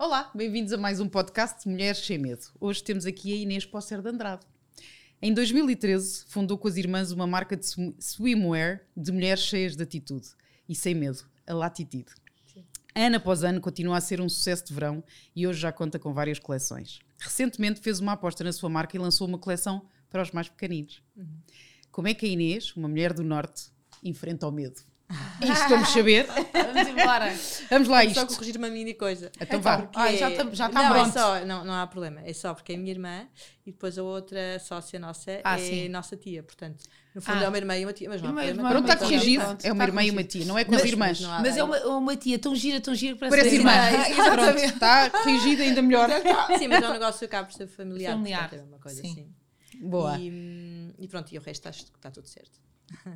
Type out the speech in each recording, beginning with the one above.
Olá, bem-vindos a mais um podcast de Mulheres Sem Medo. Hoje temos aqui a Inês Posser de Andrade. Em 2013, fundou com as irmãs uma marca de swimwear de mulheres cheias de atitude e sem medo, a Latitude. Ano após ano continua a ser um sucesso de verão e hoje já conta com várias coleções. Recentemente fez uma aposta na sua marca e lançou uma coleção para os mais pequeninos. Uhum. Como é que a Inês, uma mulher do Norte, enfrenta o medo? Isto vamos saber. Vamos embora. Vamos lá, isto. Só corrigir uma mini coisa. Então vá. Porque... Ah, já está já tá não, pronto. É só, não, não há problema. É só porque é minha irmã e depois a outra sócia nossa Ah, é sim. nossa tia. Portanto, no fundo Ah. é uma irmã e uma tia. Mas não Uma problema. irmã, Pronto, está Pronto, corrigido. É uma está irmã e uma tia, não é com as irmãs. mas Mas é uma, uma tia tão gira, tão gira, parece, Parece irmã. Exatamente. Pronto, está corrigido ainda melhor. Sim, mas é um negócio que acaba por ser familiar. Familiar. portanto, É uma coisa Sim. assim. Boa. E, hum, e pronto, e o resto está, está tudo certo.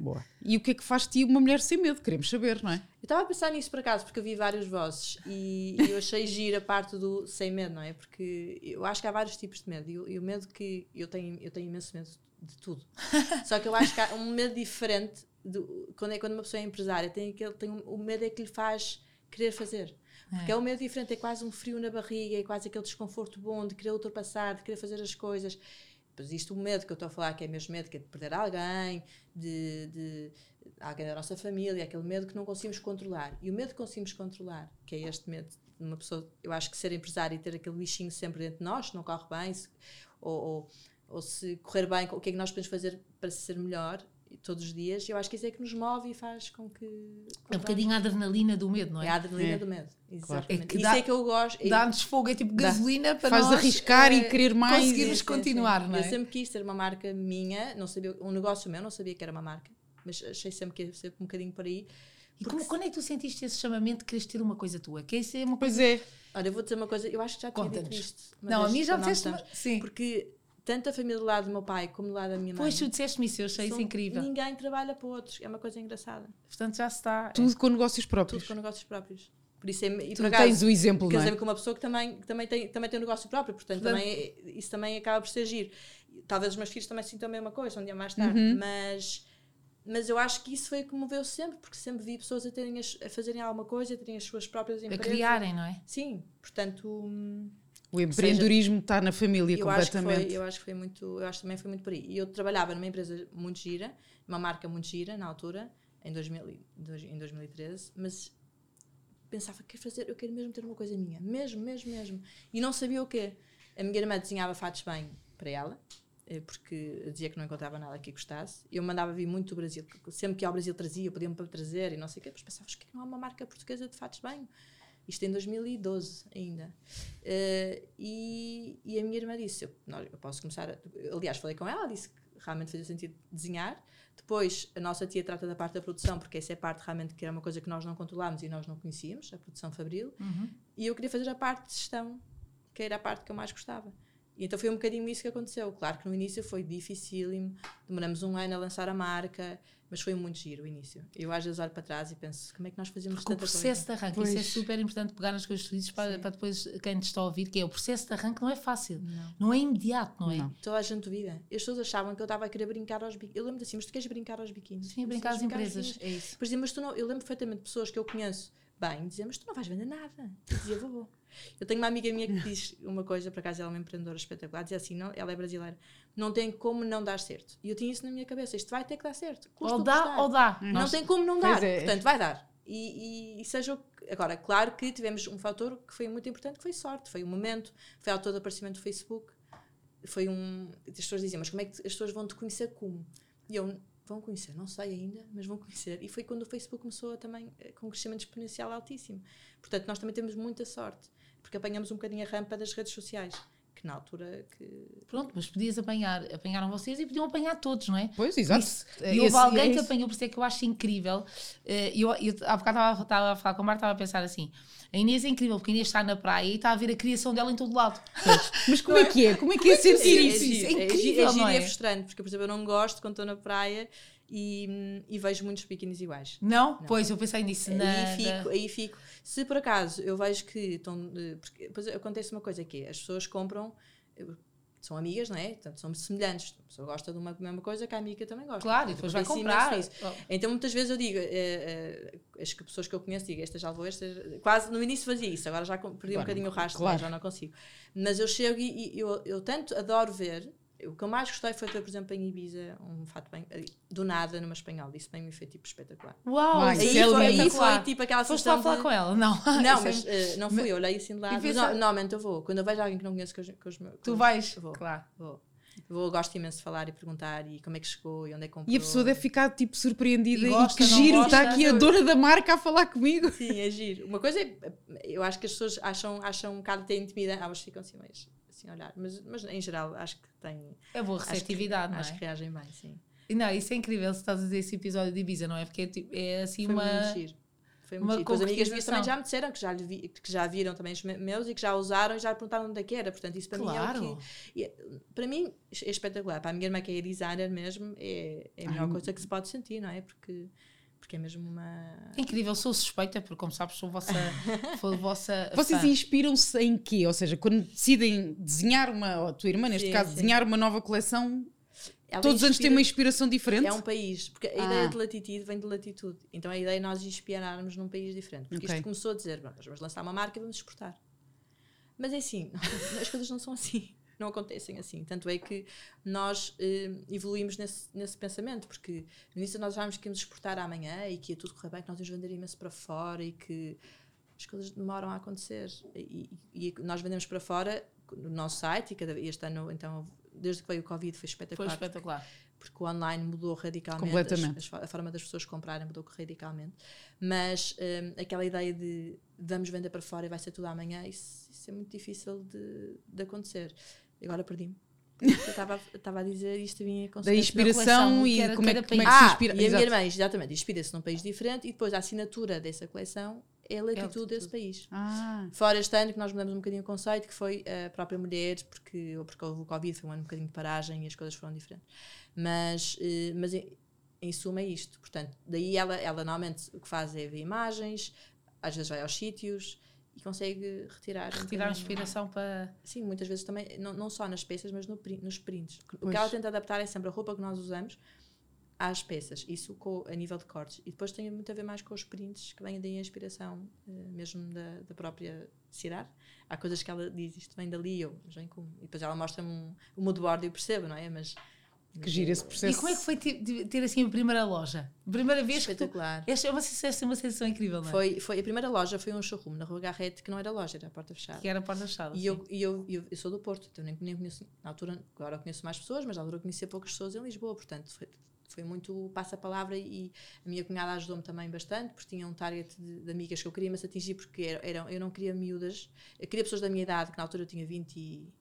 Boa. E o que é que faz de ti uma mulher sem medo? Queremos saber, não é? Eu estava a pensar nisso por acaso, porque eu vi várias vozes e, e eu achei gira a parte do sem medo, não é? Porque eu acho que há vários tipos de medo e, o- e o medo que eu tenho, eu tenho imenso medo de tudo. Só que eu acho que há um medo diferente do, quando, é, quando uma pessoa é empresária, tem aquele, tem um, o medo é que lhe faz querer fazer. Porque é. um medo diferente, é quase um frio na barriga, é quase aquele desconforto bom de querer ultrapassar, de querer fazer as coisas. Depois isto o medo que eu estou a falar, que é mesmo medo que é de perder alguém, de, de alguém da nossa família, aquele medo que não conseguimos controlar. E o medo que conseguimos controlar, que é este medo de uma pessoa, eu acho que ser empresário e ter aquele bichinho sempre dentro de nós, se não corre bem, se- ou, ou, ou se correr bem, o que é que nós podemos fazer para ser melhor todos os dias, eu acho que isso é que nos move e faz com que... É um bocadinho a adrenalina do medo, não É é? a adrenalina É. do medo. Claro. Exatamente. É que isso dá- é que eu gosto. Dá-nos fogo, é tipo Dá. gasolina para Faz nós arriscar e eh, querer mais. conseguirmos Sim, continuar, sim. não é? Eu sempre quis ter uma marca minha, não sabia, um negócio meu, não sabia que era uma marca, mas achei sempre que ia ser um bocadinho por aí. E como, quando é que tu sentiste esse chamamento de quereres ter uma coisa tua? Que isso é uma coisa... Pois é. Olha, eu vou dizer uma coisa, eu acho que já tinha dito isto. Não, a mim já disseste... Sim. Porque tanto a família do lado do meu pai como do lado da minha mãe. Pois tu disseste-me isso, eu achei isso incrível. Ninguém trabalha para outros, é uma coisa engraçada. Portanto, já se está... Tudo com negócios Tudo próprios. com negócios próprios. Por isso é, e Tu por acaso, tens o exemplo, não é? com uma pessoa que também, que também, tem, também tem um negócio próprio, portanto, Portanto- também, é- isso também acaba por ser giro. Talvez os meus filhos também sintam a mesma coisa, um dia mais tarde, Uhum. mas, mas eu acho que isso foi o que me moveu sempre, porque sempre vi pessoas a, terem as- a fazerem alguma coisa, a terem as suas próprias A empresas. criarem, não é? Sim, portanto, hum, O empreendedorismo está na família eu acho, completamente. foi, eu acho que foi muito, eu acho que também foi muito por aí. E eu trabalhava numa empresa muito gira, uma marca muito gira na altura, em, 2000, e- dois- em 2013, mas pensava, quero fazer, eu quero mesmo ter uma coisa minha, mesmo, mesmo, mesmo. E não sabia o quê. A minha irmã desenhava fatos bem para ela, eh, porque dizia que não encontrava nada que gostasse. Eu mandava vir muito do Brasil, sempre que ao Brasil trazia, podiam para trazer e não sei o quê. Depois pensava, "Mas que não há uma marca portuguesa de fatos bem? Isto em 2012 ainda. Eh, e, e a minha irmã disse: eu, não, eu posso começar. A, aliás, falei com ela, disse que realmente fazia sentido desenhar. Depois, a nossa tia trata da parte da produção, porque essa é a parte realmente que era uma coisa que nós não controlámos e nós não conhecíamos, a produção fabril. Uhum. E eu queria fazer a parte de gestão, que era a parte que eu mais gostava. E então foi um bocadinho isso que aconteceu. Claro que no início foi dificílimo, demoramos um ano a lançar a marca, mas foi muito giro o início. Eu às vezes olho para trás e penso, como é que nós fazíamos Porque o tanta processo coisa? de arranque, isso é Pois. super importante pegar nas coisas que tu dizes para, para depois quem te está a ouvir, que é o processo de arranque não é fácil, Não. não é imediato, não é? Não. Toda a gente duvida. As pessoas achavam que eu estava a querer brincar aos biquínis. Eu lembro assim, mas tu queres brincar aos biquínis? Sim, brincar às disse, "Mas empresas, biquínis." é isso. Depois dizia, mas tu não... Eu lembro perfeitamente de pessoas que eu conheço bem, diziam, mas tu não vais vender nada. Eu dizia, vou, vou. Eu tenho uma amiga minha que diz uma coisa, por acaso ela é uma empreendedora espetacular, dizia assim, não, ela é brasileira, não tem como não dar certo. E eu tinha isso na minha cabeça, isto vai ter que dar certo. custa Ou o dá ou dá. Não Nós- tem como não dar, é. portanto vai dar. E, e- e seja o que... Agora, claro que tivemos um fator que foi muito importante, que foi sorte, foi o momento, foi ao todo aparecimento do Facebook, foi um... As pessoas diziam, mas como é que as pessoas vão te conhecer como? E eu, vão conhecer, não sei ainda, mas vão conhecer. E foi quando o Facebook começou a também eh, com um crescimento exponencial altíssimo. Portanto, nós também temos muita sorte, porque apanhamos um bocadinho a rampa das redes sociais, que na altura que... Pronto, mas podias apanhar, apanharam vocês e podiam apanhar todos, não é? Pois, exato. Isso. É E houve esse- alguém é que apanhou, por isso é que eu acho incrível. Eh, Eu, eu há bocado estava, estava a falar com a Marta, estava a pensar assim: a Inês é incrível, porque a Inês está na praia e está a ver a criação dela em todo lado. Mas como é que é? Como é que é sentir é isso? isso? é, incrível, gi- é não e é? é frustrante, porque, por exemplo, eu não gosto quando estou na praia e, e vejo muitos biquínis iguais. Não? Pois, eu pensei nisso. Na, aí, fico, na- aí fico. Se por acaso eu vejo que estão. eh, Porque depois acontece uma coisa que é, as pessoas compram. eh, são amigas, não é? Portanto, somos semelhantes. A pessoa gosta de uma mesma coisa que a amiga também gosta. Claro, e depois vai comprar. Oh, Então muitas vezes eu digo, eh, as pessoas que eu conheço, digo, esta já levou, esta. Quase no início fazia isso, agora já perdi um Claro, bocadinho o rastro, claro. já não consigo. Mas eu chego e, e eu, eu tanto adoro ver. O que eu mais gostei foi ver, por exemplo, em Ibiza, um fato bem. Do nada, numa espanhol. Isso bem me foi tipo espetacular. Uau, isso Aí é foi, aí foi tipo aquela Foste lá falar de- com ela? Não. Não, mas eh, não fui, eu olhei assim de lado. E Mas, no- normalmente eu vou. Quando eu vejo alguém que não conheço com os, com os meus. Tu vais, Vou. claro. Vou. Vou, gosto imenso de falar e perguntar e como é que chegou e onde é que comprou. E a pessoa deve ficar tipo surpreendida E e, gosta, que não giro, está aqui a eu- dona da marca a falar comigo. Sim, é giro. Uma coisa é, eu acho que as pessoas acham, acham um bocado até intimidante, elas ficam assim, mas, assim olhar, mas, mas em geral acho que tem, É boa acho que- receptividade, não acho é? que reagem bem, sim. E Não, isso é incrível se estás a dizer esse episódio de Ibiza, não é? Porque é, tipo, é assim Foi uma. Foi muito giro. Depois amigas minhas também já me disseram que já, vi- que já viram também os me- meus e que já usaram e já perguntaram onde é que era. Portanto, isso para mim é o Claro. que. e é- para mim é espetacular. Para a minha irmã que é designer mesmo, é, é a melhor Ai, coisa que se pode sentir, não é? Porque, porque é mesmo uma. É incrível, sou suspeita, porque como sabes, sou vossa. Sou vossa Vocês inspiram-se em quê? Ou seja, quando decidem desenhar uma, ou a tua irmã neste Sim, caso, sim. desenhar uma nova coleção, Ela todos os anos têm inspira- uma inspiração diferente? É um país, porque a Ah. ideia de latitude vem de latitude. Então a ideia é nós inspirarmos num país diferente. Porque Ok. isto começou a dizer, "Bom, nós vamos lançar uma marca e vamos exportar. Mas é assim, as coisas não são assim. Não acontecem assim. Tanto é que nós eh, evoluímos nesse, nesse pensamento, porque no início nós achávamos que íamos exportar amanhã e que ia tudo correr bem, que nós íamos vender imenso para fora e que as coisas demoram a acontecer. E, e- e nós vendemos para fora no nosso site e cada, este ano, então, desde que veio o Covid, foi Foi espetacular. porque espetacular. porque o online mudou radicalmente, Completamente. as- as- a forma das pessoas comprarem mudou radicalmente. Mas hum, aquela ideia de vamos vender para fora e vai ser tudo amanhã, isso, isso é muito difícil de, de acontecer. Agora perdi-me. Eu estava a dizer isto vinha com Da inspiração e era como é, como é que se Ah, inspira. e a minha irmã, exatamente, inspira-se num país diferente e depois a assinatura dessa coleção é a latitude latitude. desse país. Ah, Fora este ano que nós mudamos um bocadinho o conceito, que foi a própria mulher, porque, porque houve o Covid, foi um ano um bocadinho de paragem e as coisas foram diferentes. Mas, eh, mas em, em suma é isto. Portanto, daí ela, ela normalmente o que faz é ver imagens, às vezes vai aos sítios e consegue retirar. um Retirar a bocadinho- inspiração para. Sim, muitas vezes também, não, não só nas peças, mas no, nos prints. O que ela tenta adaptar é sempre a roupa que nós usamos às peças, isso com, a nível de cortes. E depois tem muito a ver mais com os prints, que vêm daí a inspiração eh, mesmo da, da própria cidade. Há coisas que ela diz, isto vem dali, eu, mas vem com... E depois ela mostra-me um, um mood board e eu percebo, não é? Mas... que gira esse processo. E como é que foi ter, ter assim a primeira loja? Primeira vez que tu. Espetacular. Esta é uma sensação, uma sensação incrível, não é? Foi, foi, a primeira loja foi um showroom na Rua Garrete, que não era loja, era a porta fechada. Que era a porta fechada. E sim. eu, e eu, eu, eu sou do Porto, então nem, nem conheço, na altura, agora conheço mais pessoas, mas na altura conhecia poucas pessoas em Lisboa, portanto foi, foi muito passa-palavra e a minha cunhada ajudou-me também bastante, porque tinha um target de, de amigas que eu queria mas atingir, porque era, eram, eu não queria miúdas, eu queria pessoas da minha idade, que na altura eu tinha 20 e...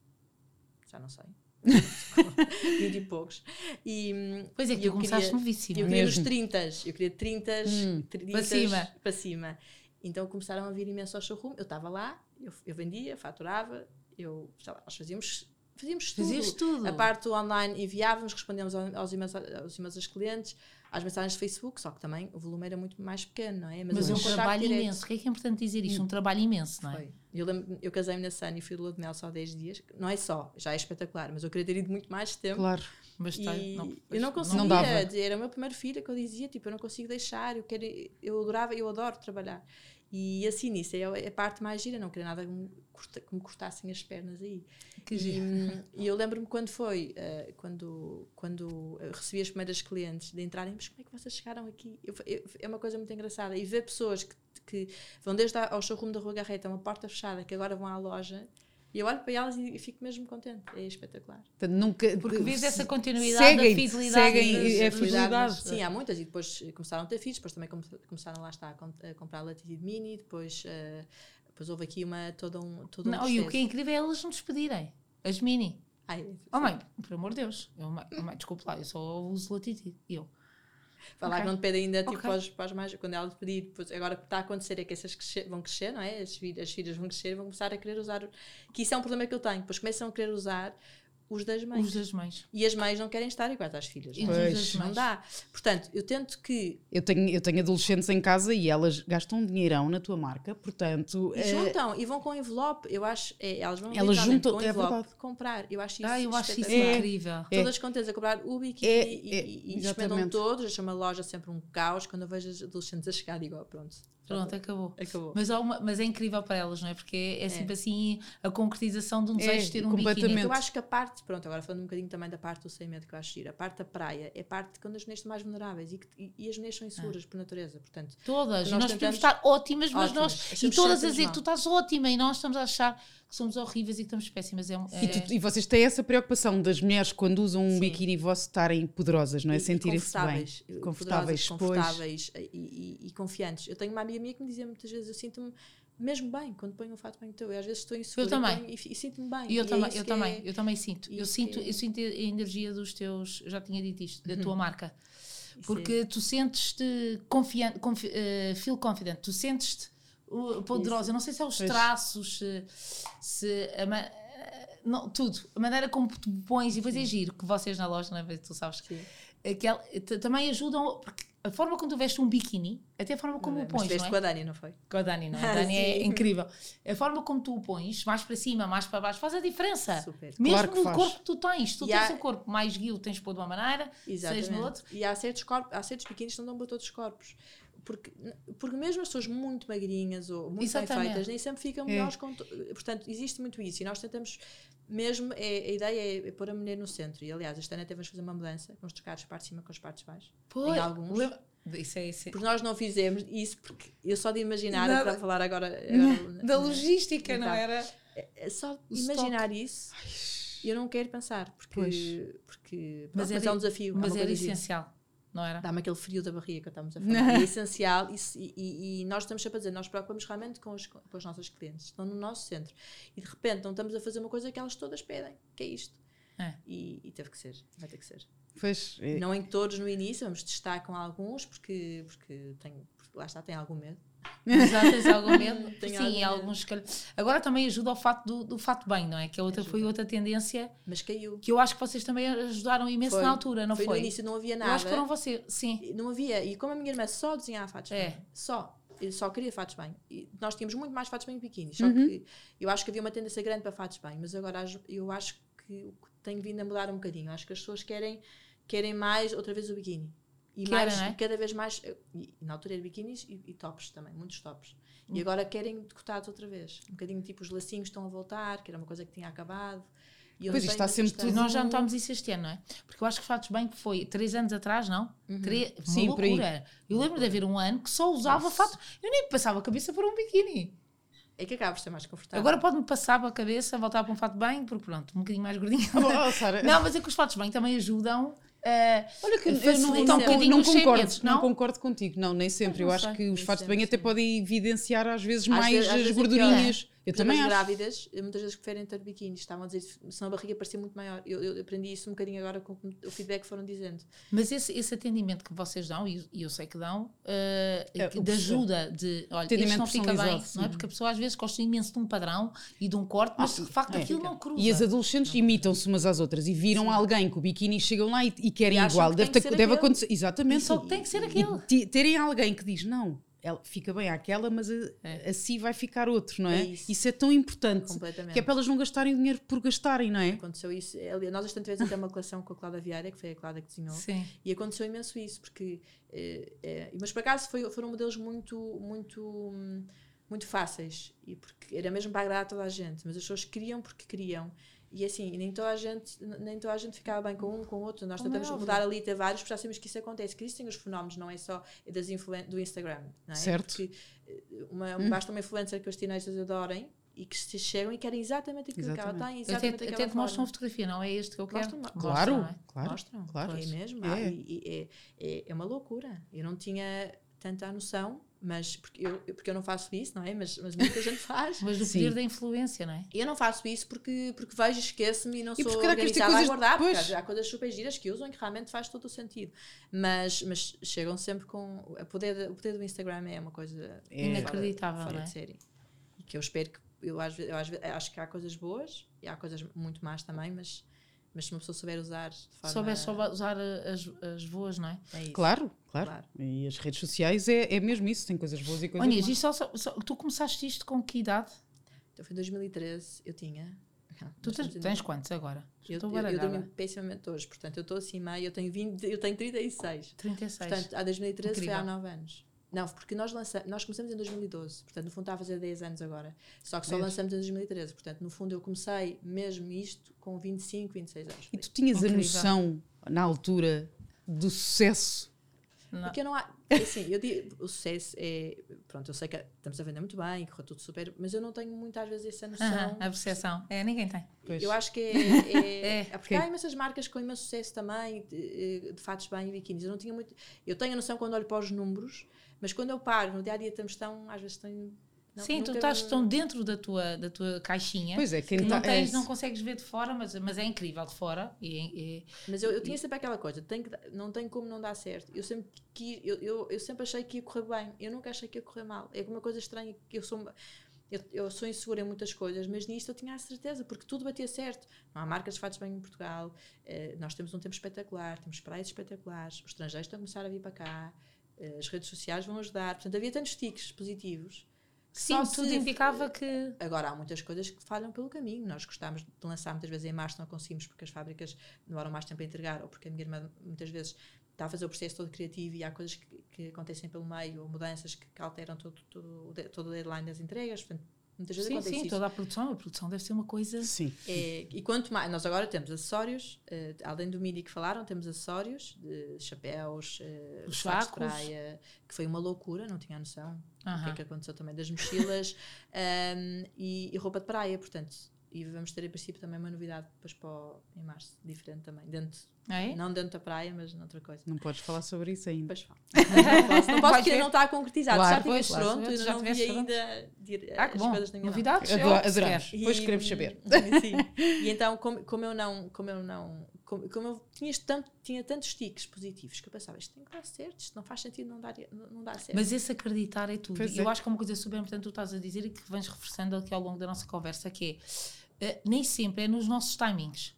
já não sei. 20 e poucos. E, Pois é, que eu começaste queria- novíssima. eu queria nos Mesmo. 30, eu queria 30, Hum, 30 para cima. para cima. Então começaram a vir imenso ao showroom. Eu estava lá, eu, eu vendia, faturava, eu, lá, nós fazíamos, fazíamos tudo. Fazias tudo. A parte online enviávamos, respondíamos ao- aos aos e-mails dos clientes, às mensagens de Facebook, só que também o volume era muito mais pequeno, não é? Mas havia é um trabalho direto. imenso. O que é que é importante dizer isto? Um trabalho imenso, não é? Foi. Eu, eu casei-me nesse ano e fui de lua de mel só 10 dias. Não é só, já é espetacular, mas eu queria ter ido muito mais tempo. Claro. Mas tá- eu não conseguia Não era o meu primeiro filho que eu dizia, tipo, eu não consigo deixar, eu quero, eu adorava, eu adoro trabalhar. E assim, nisso é a parte mais gira, não queria nada que me, corta- que me cortassem as pernas aí. Que E, giro. hum, e eu lembro-me quando foi, eh, quando, quando recebi as primeiras clientes de entrarem, mas como é que vocês chegaram aqui? Eu- eu- é uma coisa muito engraçada. E ver pessoas que, que vão desde ao showroom da Rua Garreta, uma porta fechada, que agora vão à loja, e eu olho para elas e, fico mesmo contente. É espetacular. Portanto, nunca, Porque vês essa continuidade seguem, da fidelidade. Seguem das- a fidelidade. Sim, há muitas e depois começaram a ter filhos, depois também come- começaram lá está a, com- a comprar Latitude Mini, depois, eh, depois houve aqui uma, todo um, todo um Não, e o que é processo. incrível é elas não despedirem. As mini. Ai, Oh mãe, por amor de Deus. Eu, mãe, oh, mãe, desculpe lá, eu só uso latitude. E eu. Falar Ok. que não te pedem ainda tipo, Ok. para, os, para os mais. Quando ela te pedir, depois, agora o que está a acontecer é que essas crescer- vão crescer, não é? As, filhas- as filhas vão crescer e vão começar a querer usar. Que isso é um problema que eu tenho. Depois começam a querer usar os das mães. Os das mães. E as mães não querem estar iguais às filhas. E não Pois. Não dá. Portanto, eu tento que Eu tenho, eu tenho adolescentes em casa e elas gastam um dinheirão na tua marca, portanto. E é- juntam e vão com envelope. Eu acho, é, elas vão Elas juntam- com é envelope verdade. comprar. Eu acho isso Ah, eu acho isso. É. incrível. É. Todas contentes a comprar o biquíni É, e, é, e, e exatamente. todos. Deixa uma loja sempre um caos. Quando eu vejo as adolescentes a chegar, digo, ó, pronto. Pronto, acabou. Acabou. Mas, há uma- mas é incrível para elas, não é? Porque é, sempre assim a concretização de um desejo É, de ter um completamente. biquíni. Eu acho que a parte, pronto, agora falando um bocadinho também da parte do sem medo que eu acho giro, a parte da praia é a parte quando as mulheres estão mais vulneráveis e, que- e, e as mulheres são inseguras por natureza, portanto, Todas. E Nós nós tentamos- podemos estar ótimas, mas Ótimas. nós. E Achamos todas a dizer que tu estás ótima e nós estamos a achar que somos horríveis e que estamos péssimas. É, um- E, é- tu- e vocês têm essa preocupação das mulheres quando usam um Sim. biquíni vosso estarem poderosas, não é? Sentirem-se bem. confortáveis, eh, Confortáveis, confortáveis e, e- e confiantes. Eu tenho uma amiga minha que me dizia muitas vezes, eu sinto-me mesmo bem quando ponho um fato bem teu. Eu às vezes estou insegura Eu e também. e, e sinto-me bem. Eu é também, isso eu também, é- eu também sinto. Eu sinto, é- eu sinto a energia dos teus, eu já tinha dito isto, da tua marca. isso é- Porque tu sentes-te confiante, confi, eh, feel confident, tu sentes-te uh, poderosa. Eu não sei se é os Pois. traços, se, se a não, tudo, a maneira como tu pões, e depois é giro que vocês na loja, não é? Tu sabes que também ajudam, porque a forma como tu vestes um biquíni, até a forma como o Mas pões, estiveste não é? com a Dani, não foi? Com a Dani, não é? A Ah, Dani é sim. incrível. A forma como tu o pões, mais para cima, mais para baixo, faz a diferença. Super. Mesmo Claro que no faz. corpo que tu tens. Tu E tens há- um corpo mais guio, tens de pôr de uma maneira, seis no outro. E há certos, corpos, há certos biquínis que não dão para todos os corpos. Porque, porque mesmo as pessoas muito magrinhas ou muito bem feitas nem sempre ficam É. melhores com to- Portanto, existe muito isso e nós tentamos mesmo, é, a ideia é, é pôr a mulher no centro. E aliás, este ano até vamos fazer uma mudança, vamos trocar as partes de cima com as partes de baixo. Pois, alguns. lembra- Isso é isso. é- Porque nós não fizemos isso porque eu só de imaginar, Nada. para falar agora. agora Da logística, não Exato. era? é só O imaginar isso. Eu não quero pensar, porque, Pois. porque Mas mas, era- é um desafio. é Mas era essencial, não era? Dá-me aquele frio da barriga que estamos a falar. é essencial e, e- e- nós estamos sempre a dizer, nós preocupamos realmente com as, com as nossas clientes, estão no nosso centro. E de repente não estamos a fazer uma coisa que elas todas pedem, que é isto. É. E, e teve que ser, vai ter que ser. Pois, Não em todos no início, vamos testar com alguns, porque, porque, tenho, porque lá está, tem algum medo. Já tens algum medo? Tenho Sim, algum medo. alguns. calhar- Agora também ajuda ao fato do, do fato bem, não é? Que a outra, foi outra tendência Mas caiu. que eu acho que vocês também ajudaram imenso Foi. na altura, não foi, foi? no início, não havia eu nada. acho que foram vocês, sim. Não havia. E como a minha irmã só desenhava fatos É. bem, só. Eu só queria fatos bem. E nós tínhamos muito mais fatos bem e biquíni. Só Uhum. que eu acho que havia uma tendência grande para fatos bem. Mas agora eu acho que o que tem vindo a mudar um bocadinho. Acho que as pessoas querem, querem mais outra vez o biquíni. E mais, não é? cada vez mais. E, e na altura era biquínis e, e tops também, muitos tops. Hum. E agora querem decotados outra vez. Um bocadinho tipo os lacinhos estão a voltar, que era uma coisa que tinha acabado. E Pois, isto está sempre. E nós já notámos isso este ano, não é? Porque eu acho que fatos bem que foi três anos atrás, não? Três, uma Sim, por aí. loucura. Eu lembro de haver um ano que só usava fato. Eu nem passava a cabeça para um biquíni. É que acaba por ser mais confortável. Agora pode-me passar para a cabeça, voltar para um fato bem, porque pronto, um bocadinho mais gordinho. Oh, Não, mas é que os fatos bem também ajudam. Eh, Olha que eu não, não, um não concordo, não? não? concordo contigo, não, nem sempre. não eu acho que os fatos de banho até podem evidenciar às vezes Às mais vezes- as é gordurinhas. Eu também as grávidas eh, muitas vezes preferem ter biquíni. Estavam a dizer, senão a barriga parecia muito maior. Eu, eu aprendi isso um bocadinho agora com o feedback que foram dizendo. Mas esse, esse atendimento que vocês dão, e e eu sei que dão, eh, É, de ajuda, de olha, Atendimento este não fica bem, não é? sim. Porque a pessoa às vezes gosta imenso de um padrão e de um corte, mas de facto é. aquilo não cruza. E as adolescentes imitam-se umas às outras e viram alguém com o biquíni chegam lá e, e querem E igual. que Deve, que deve acontecer. Exatamente. E só que tem que ser E aquele. terem alguém que diz não. Ela fica bem àquela, mas a- É. assim vai ficar outro, não é? É isso. isso. é tão importante. Que é para elas não gastarem dinheiro por gastarem, não é? Aconteceu isso. Aliás, nós bastante vezes até uma coleção com a Cláudia Vieira, que foi a Cláudia que desenhou. Sim. E aconteceu imenso isso, porque. eh, mas por acaso foi, foram modelos muito, muito, muito fáceis. E porque era mesmo para agradar a toda a gente. Mas as pessoas queriam porque queriam. E assim, nem toda a gente, nem toda a gente ficava bem com um, com o outro. Nós Como é tentamos óbvio. mudar ali, ter vários, porque já sabemos que isso acontece. Que existem os fenómenos, não é só das do Instagram. Não é? Certo. Porque eh, uma, basta uma influencer que os teenagers adorem e que se chegam e querem exatamente aquilo que ela Exatamente. tem, Até, exatamente até aquela te mostram fotografia, não é este que eu quero? Mostram, Mostram, Claro, não é? claro. Mostram, claro. é mesmo. É. Ah, e- e é, é, é uma loucura. Eu não tinha tanta noção, mas porque eu, porque eu não faço isso, não é? Mas, mas muita gente faz. Mas do Sim. poder da influência, não é? Eu não faço isso porque, porque vejo, esqueço-me e não E sou porque organizada a guardar, porque depois. há, há coisas super giras que usam e que realmente faz todo o sentido. Mas, mas chegam sempre com. O poder, o poder do Instagram é uma coisa É. Inacreditável, fora não é? de série. E que eu espero que. Eu, às eu às acho que há coisas boas e há coisas muito más também, mas, Mas se uma pessoa souber usar de forma... Souber, souber usar as, as voas, não é? É isso. Claro, claro, Claro. E as redes sociais é, é mesmo isso, tem coisas boas e coisas Olha, más. só, só- só- tu começaste isto com que idade? Então foi em 2013, eu tinha... Tu tens, tens quantos agora? Eu, Estou eu, eu dormi pessimamente hoje, portanto, eu estou acima e eu tenho 20, eu tenho 36. 36. Portanto, há 2013 foi há Incrível. 9 anos. Não, porque nós, lança, nós começamos em 2012, portanto, no fundo está a fazer 10 anos agora. Só que só Vês? lançamos em 2013, portanto, no fundo eu comecei mesmo isto com 25, 26 anos. E tu tinhas Incrível. a noção, na altura, do sucesso. Não. Porque eu não há. Assim, eu digo, o sucesso é. Pronto, eu sei que estamos a vender muito bem, correu tudo super, mas eu não tenho muitas vezes essa noção. Aham, a percepção. É, ninguém tem. Pois. Eu acho que é. é, É, é porque há imensas marcas com imenso sucesso também, de, de fatos bem e biquínis. Eu não tinha muito. Eu tenho a noção quando olho para os números, mas quando eu paro, no dia a dia estamos tão. Às vezes tenho. não- Sim, tu estás tão dentro da tua, da tua caixinha. Pois é, quem que tá- não, tens, é não consegues ver de fora, mas, mas é incrível de fora. E, e- Mas eu, eu tinha sempre aquela coisa, tem que, não tem como não dar certo. Eu sempre, quis, eu, eu, eu sempre achei que ia correr bem, eu nunca achei que ia correr mal. É uma coisa estranha que eu sou. Eu, eu sou insegura em muitas coisas, mas nisto eu tinha a certeza, porque tudo batia certo. Não há marcas de fatos bem em Portugal, eh, nós temos um tempo espetacular, temos praias espetaculares, os estrangeiros estão a começar a vir para cá, as redes sociais vão ajudar. Portanto, havia tantos tiques positivos. sim, só tudo se- indicava que. Agora, há muitas coisas que falham pelo caminho. Nós gostávamos de lançar muitas vezes em março, não conseguimos porque as fábricas demoram mais tempo a entregar ou porque a minha irmã muitas vezes está a fazer o processo todo criativo e há coisas que, que acontecem pelo meio ou mudanças que, que alteram todo, todo, todo o deadline das entregas. Portanto, muitas vezes Sim, acontece sim, isso. toda a produção. A produção deve ser uma coisa. Sim. É, e quanto mais, nós agora temos acessórios, eh, além do midi que falaram, temos acessórios, de chapéus, eh, Os sacos de praia, que foi uma loucura, não tinha noção o que é que aconteceu também das mochilas um, e, e roupa de praia, portanto. E vamos ter em princípio também uma novidade depois para o- em março, diferente também. Dentro, É? Não dentro da praia, mas noutra coisa. Não podes falar sobre isso ainda. Depois falo. Não posso, não posso porque ver? não está concretizado. Claro, já pois, tiveste claro. pronto, ainda já não vi ainda dir- Ah, que as bom. coisas na minha mão. Novidades? adoramos. Depois queremos saber. Sim. E então, como, como eu não, como eu não, como, como eu tinha, tanto, tinha tantos tiques positivos que eu pensava, isto tem que dar certo, isto não faz sentido não dar, não, não dar certo. Mas esse acreditar é tudo. Pois E eu é. acho que é uma coisa super importante que tu estás a dizer e que vens reforçando aqui ao longo da nossa conversa, que é eh, nem sempre é nos nossos timings.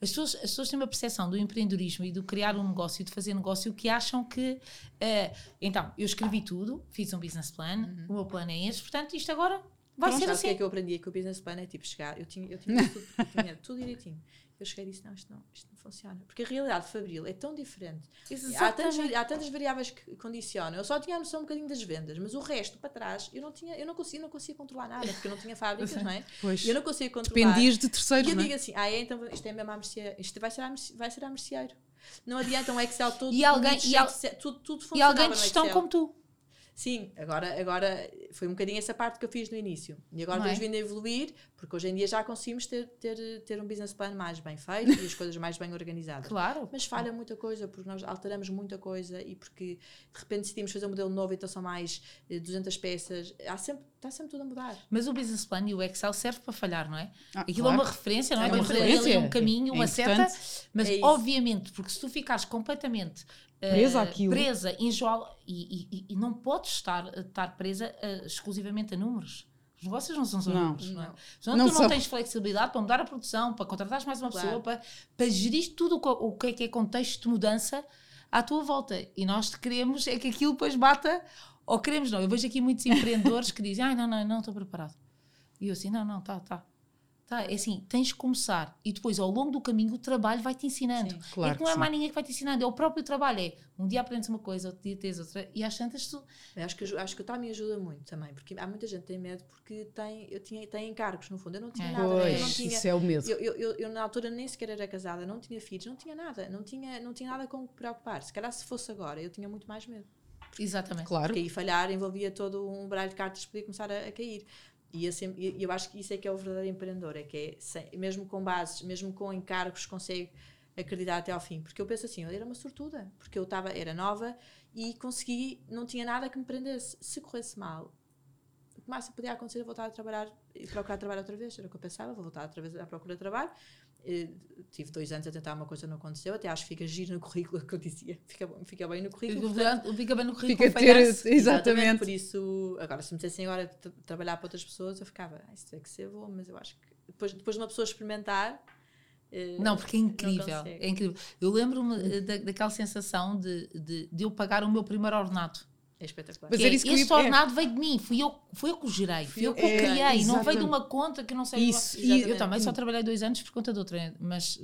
As pessoas, as pessoas têm uma percepção do empreendedorismo e do criar um negócio, de fazer negócio, que acham que. eh, então, eu escrevi tudo, fiz um business plan, o meu plano é este, portanto, isto agora vai Pronto, ser sabe o que é assim. que eu aprendi? Que o business plan é tipo chegar. Eu tinha, eu tinha, tudo, eu tinha tudo direitinho. Eu cheguei e disse: não isto, não, isto não funciona. Porque a realidade fabril é tão diferente. Há tantas, há tantas variáveis que condicionam. Eu só tinha a noção um bocadinho das vendas, mas o resto para trás eu não tinha, eu não conseguia, não conseguia controlar nada, porque eu não tinha fábricas, não é? Pois. E eu não conseguia controlar. Dependias de E terceiros, eu não é? digo assim, ah, é, então isto é mesmo a merceeiro, isto vai ser a, vai ser a merceeiro. Não adianta um Excel todo E alguém- e al- tudo, tudo E alguém de gestão como tu. Sim, agora, agora foi um bocadinho essa parte que eu fiz no início. E agora Não é? temos vindo a evoluir, porque hoje em dia já conseguimos ter, ter, ter um business plan mais bem feito e as coisas mais bem organizadas. Claro. Mas falha muita coisa, porque nós alteramos muita coisa e porque de repente decidimos fazer um modelo novo, então são mais eh, 200 peças. Há sempre, está sempre tudo a mudar. Mas o business plan e o Excel serve para falhar, não é? Ah, Aquilo claro. é uma referência, não é? É uma referência. um caminho, É uma seta, mas É obviamente, porque se tu ficares completamente eh, Presa àquilo. presa, enjoal, e, e- e não podes estar, estar presa eh, exclusivamente a números. Os negócios não são só números, não é? Não. Senão Não tu não são. tens flexibilidade para mudar a produção, para contratares mais uma Claro. pessoa, para, para gerir tudo o que, é que é contexto de mudança à tua volta. E nós queremos é que aquilo depois bata, ou queremos não. Eu vejo aqui muitos empreendedores que dizem, ai não, não, não estou preparado. E eu assim, não, não, tá, tá. Tá, é assim, tens de começar e depois ao longo do caminho o trabalho vai-te ensinando. Sim. Claro é que não é sim. mais ninguém que vai te ensinando, é o próprio trabalho. É um dia aprendes uma coisa, outro dia tens outra, e às tantas tu. Eu acho que, acho que o time ajuda muito também, porque há muita gente que tem medo porque tem, eu tinha, tem encargos, no fundo. Eu não tinha É. nada, eu não Pois, tinha. isso é o medo. Eu, eu, eu, eu, na altura nem sequer era casada, não tinha filhos, não tinha nada, não tinha, não tinha nada com o que preocupar. Se calhar se fosse agora, eu tinha muito mais medo. Exatamente. Claro. Porque aí falhar envolvia todo um baralho de cartas que podia começar a, a cair. E eu, sempre, eu acho que isso é que é o verdadeiro empreendedor, é que é, sem- mesmo com bases, mesmo com encargos, consegue acreditar até ao fim. Porque eu penso assim, eu era uma sortuda, porque eu estava, era nova e consegui, não tinha nada que me prendesse. Se corresse mal, o que mais podia acontecer é voltar a trabalhar e procurar trabalho outra vez, era o que eu pensava, vou voltar outra vez à procura de trabalho. Eh, tive dois anos a tentar uma coisa não aconteceu, até acho que fica giro no currículo, é que eu dizia, fica, bom- fica bem no currículo. portanto, Fica bem no currículo, Fica ter. falhasse. Exatamente. Por isso, agora, se me dissessem agora tra- trabalhar para outras pessoas, eu ficava, ah, isso tem que ser bom, mas eu acho que depois, depois de uma pessoa experimentar, eh, Não, porque é incrível. É incrível. Eu lembro-me eh, da, daquela sensação de, de, de eu pagar o meu primeiro ordenado. É espetacular. Mas Que era é, isso que eu este ia- é. ordenado veio de mim, fui eu, fui eu que o gerei, fui eu que o É, criei, não veio exatamente. de uma conta que eu não sei. Isso, eu exatamente. também só trabalhei dois anos por conta de outra, mas,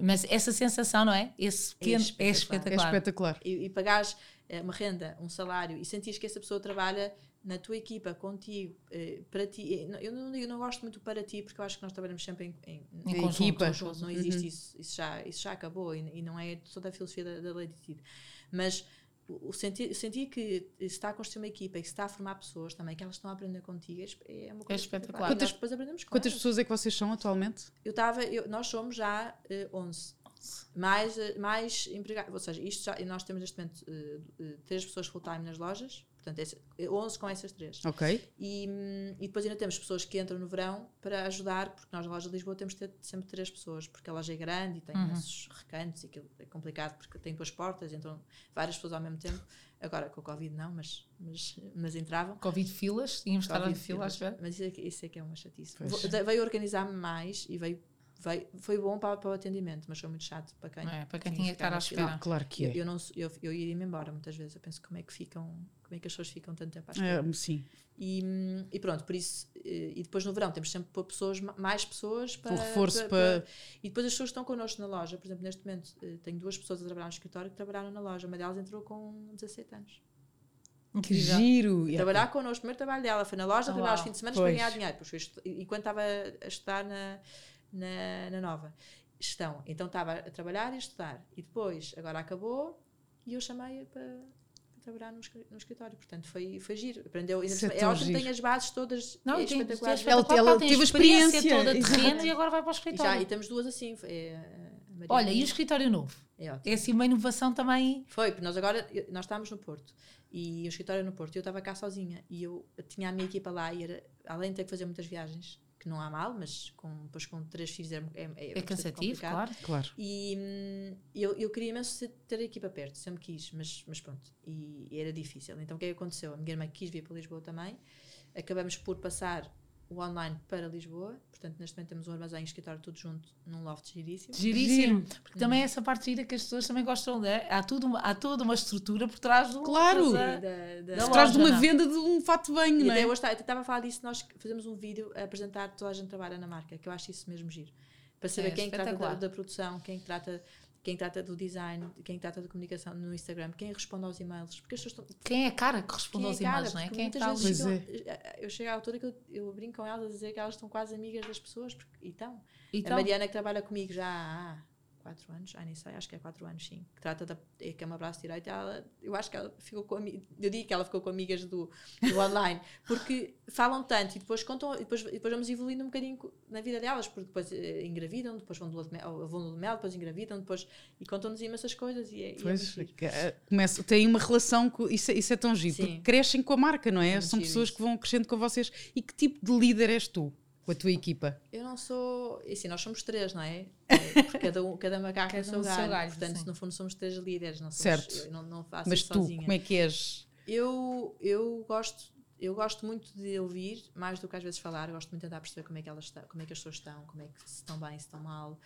mas essa sensação, não é? Esse pequeno é espetacular. É espetacular. espetacular. e, e pagares eh, uma renda, um salário e sentires que essa pessoa trabalha na tua equipa, contigo, eh, para ti. Eh, não- Eu não, digo- não gosto muito para ti porque eu acho que nós trabalhamos sempre em, em, Em Em conjunto, equipa. conjunto, não existe isso, isso já, isso já acabou e, e não é toda a filosofia da, da Lady Tid. Mas o, sentir, sentir que se está a construir uma equipa e que se está a formar pessoas também, que elas estão a aprender contigo, é é uma coisa espetacular. E Quantas- nós depois aprendemos com Quantas elas. pessoas é que vocês são atualmente? Eu estava, eu- nós somos já eh, 11. Mais, eh, mais empregados, ou seja, isto já, nós temos neste momento eh, eh, três pessoas full-time nas lojas, portanto, esse, eh, 11 com essas três. Ok. E, hum, e depois ainda temos pessoas que entram no verão para ajudar, porque nós na loja de Lisboa temos de ter sempre três pessoas, porque a loja é grande e tem Uhum. imensos recantos e aquilo é complicado porque tem duas portas, entram várias pessoas ao mesmo tempo. Agora com o Covid não, mas, mas, mas entravam. Covid filas, tínhamos estar a Covid fila espera. Mas isso é, que- isso é que é uma chatice. Pois. Veio organizar-me mais e veio, veio, foi bom para, para o atendimento, mas foi muito chato para quem, É, para quem tinha que estar à espera. Claro que Eu, é. eu, não, eu, eu iria-me embora muitas vezes. Eu penso como é que ficam, como é que as pessoas ficam tanto tempo à espera. É, sim. E, e pronto, por isso, eh, e depois no verão temos sempre pôr pessoas, ma- mais pessoas para. Um reforço para- E depois as pessoas estão connosco na loja, por exemplo, neste momento eh, tenho duas pessoas a trabalhar no escritório que trabalharam na loja. Uma delas entrou com 17 anos. Que Incrível. giro. Yeah. Trabalhar connosco, o primeiro trabalho dela foi na loja, Ah, trabalhar aos fins de semana Pois. para ganhar dinheiro. Depois foi estu- e quando estava a estudar na, na, na nova gestão, então estava a trabalhar e a estudar. E depois, agora acabou e eu chamei-a para, para trabalhar no, escri- no escritório. Portanto, foi, foi giro. Aprendeu. Isso é cima- tão é tem as bases todas Não, é e tem, é espetacular. espetacular, Ela- ela tem teve a experiência experiência, toda terreno e agora vai para o E, já, escritório. e temos duas assim. É, Olha, e o escritório novo? é ótimo. É assim uma inovação também. Foi, porque nós agora, eu- nós estávamos no Porto e o escritório era no Porto e eu estava cá sozinha e eu tinha a minha equipa lá e era, além de ter que fazer muitas viagens, que não há mal, mas com, depois com três filhos é, é, é, É cansativo, claro. Claro. E hum, eu, eu queria imenso ter a equipa perto, sempre quis, mas, mas pronto, e, e era difícil. Então o que é que aconteceu? A minha irmã quis vir para Lisboa também, acabamos por passar o online para Lisboa, portanto neste momento temos um armazém e um escritório tudo junto num loft giríssimo. Giríssimo. Porque também é essa parte gira que as pessoas também gostam de. Há, tudo, uma- há toda uma estrutura por trás do. Claro. da- Da- da- Se traz de uma não. venda de um fato de banho, E não é? eu estava a falar disso, nós fazemos um vídeo a apresentar toda a gente que trabalha na marca, que eu acho isso mesmo giro. Para saber É, quem trata da, da produção, quem trata, quem trata do design, quem trata da comunicação no Instagram, quem responde aos e-mails. Porque as pessoas estão. Quem é a cara que responde Quem é aos cara? e-mails, não é? Quem é muitas está ali? vezes Pois ficam- eu chego à altura que eu, eu brinco com elas a dizer que elas estão quase amigas das pessoas. Porque, e estão. Então, A Mariana que trabalha comigo já há quatro anos, ai nem sei, acho que é quatro anos, sim, que trata da é, que é uma braço direito, ela, eu acho que ela ficou com eu digo que ela ficou com amigas do, do online, porque falam tanto e depois contam, e depois, e depois vamos evoluindo um bocadinho na vida delas, porque depois eh, engravidam, depois vão de lua de mel, vão depois engravidam, depois e contam-nos imensas coisas e é, e é Pois, eh, começa, tem uma relação, com, isso, é- isso é tão giro, Sim. porque crescem com a marca, não é? É São pessoas isso. que vão crescendo com vocês. E que tipo de líder és tu, com a tua equipa? Eu não sou. e Assim, nós somos três, não é? É, porque cada, um, cada macaco Cada no seu um galho. galho, Portanto, sim. no fundo, somos três líderes. Não somos, Certo. Eu não, não faço Mas tu, sozinha. como é que és? Eu, eu gosto. Eu gosto muito de ouvir, mais do que às vezes falar. Eu gosto muito de tentar perceber como é que elas estão, como é que as pessoas estão, como é que se estão bem, se estão mal.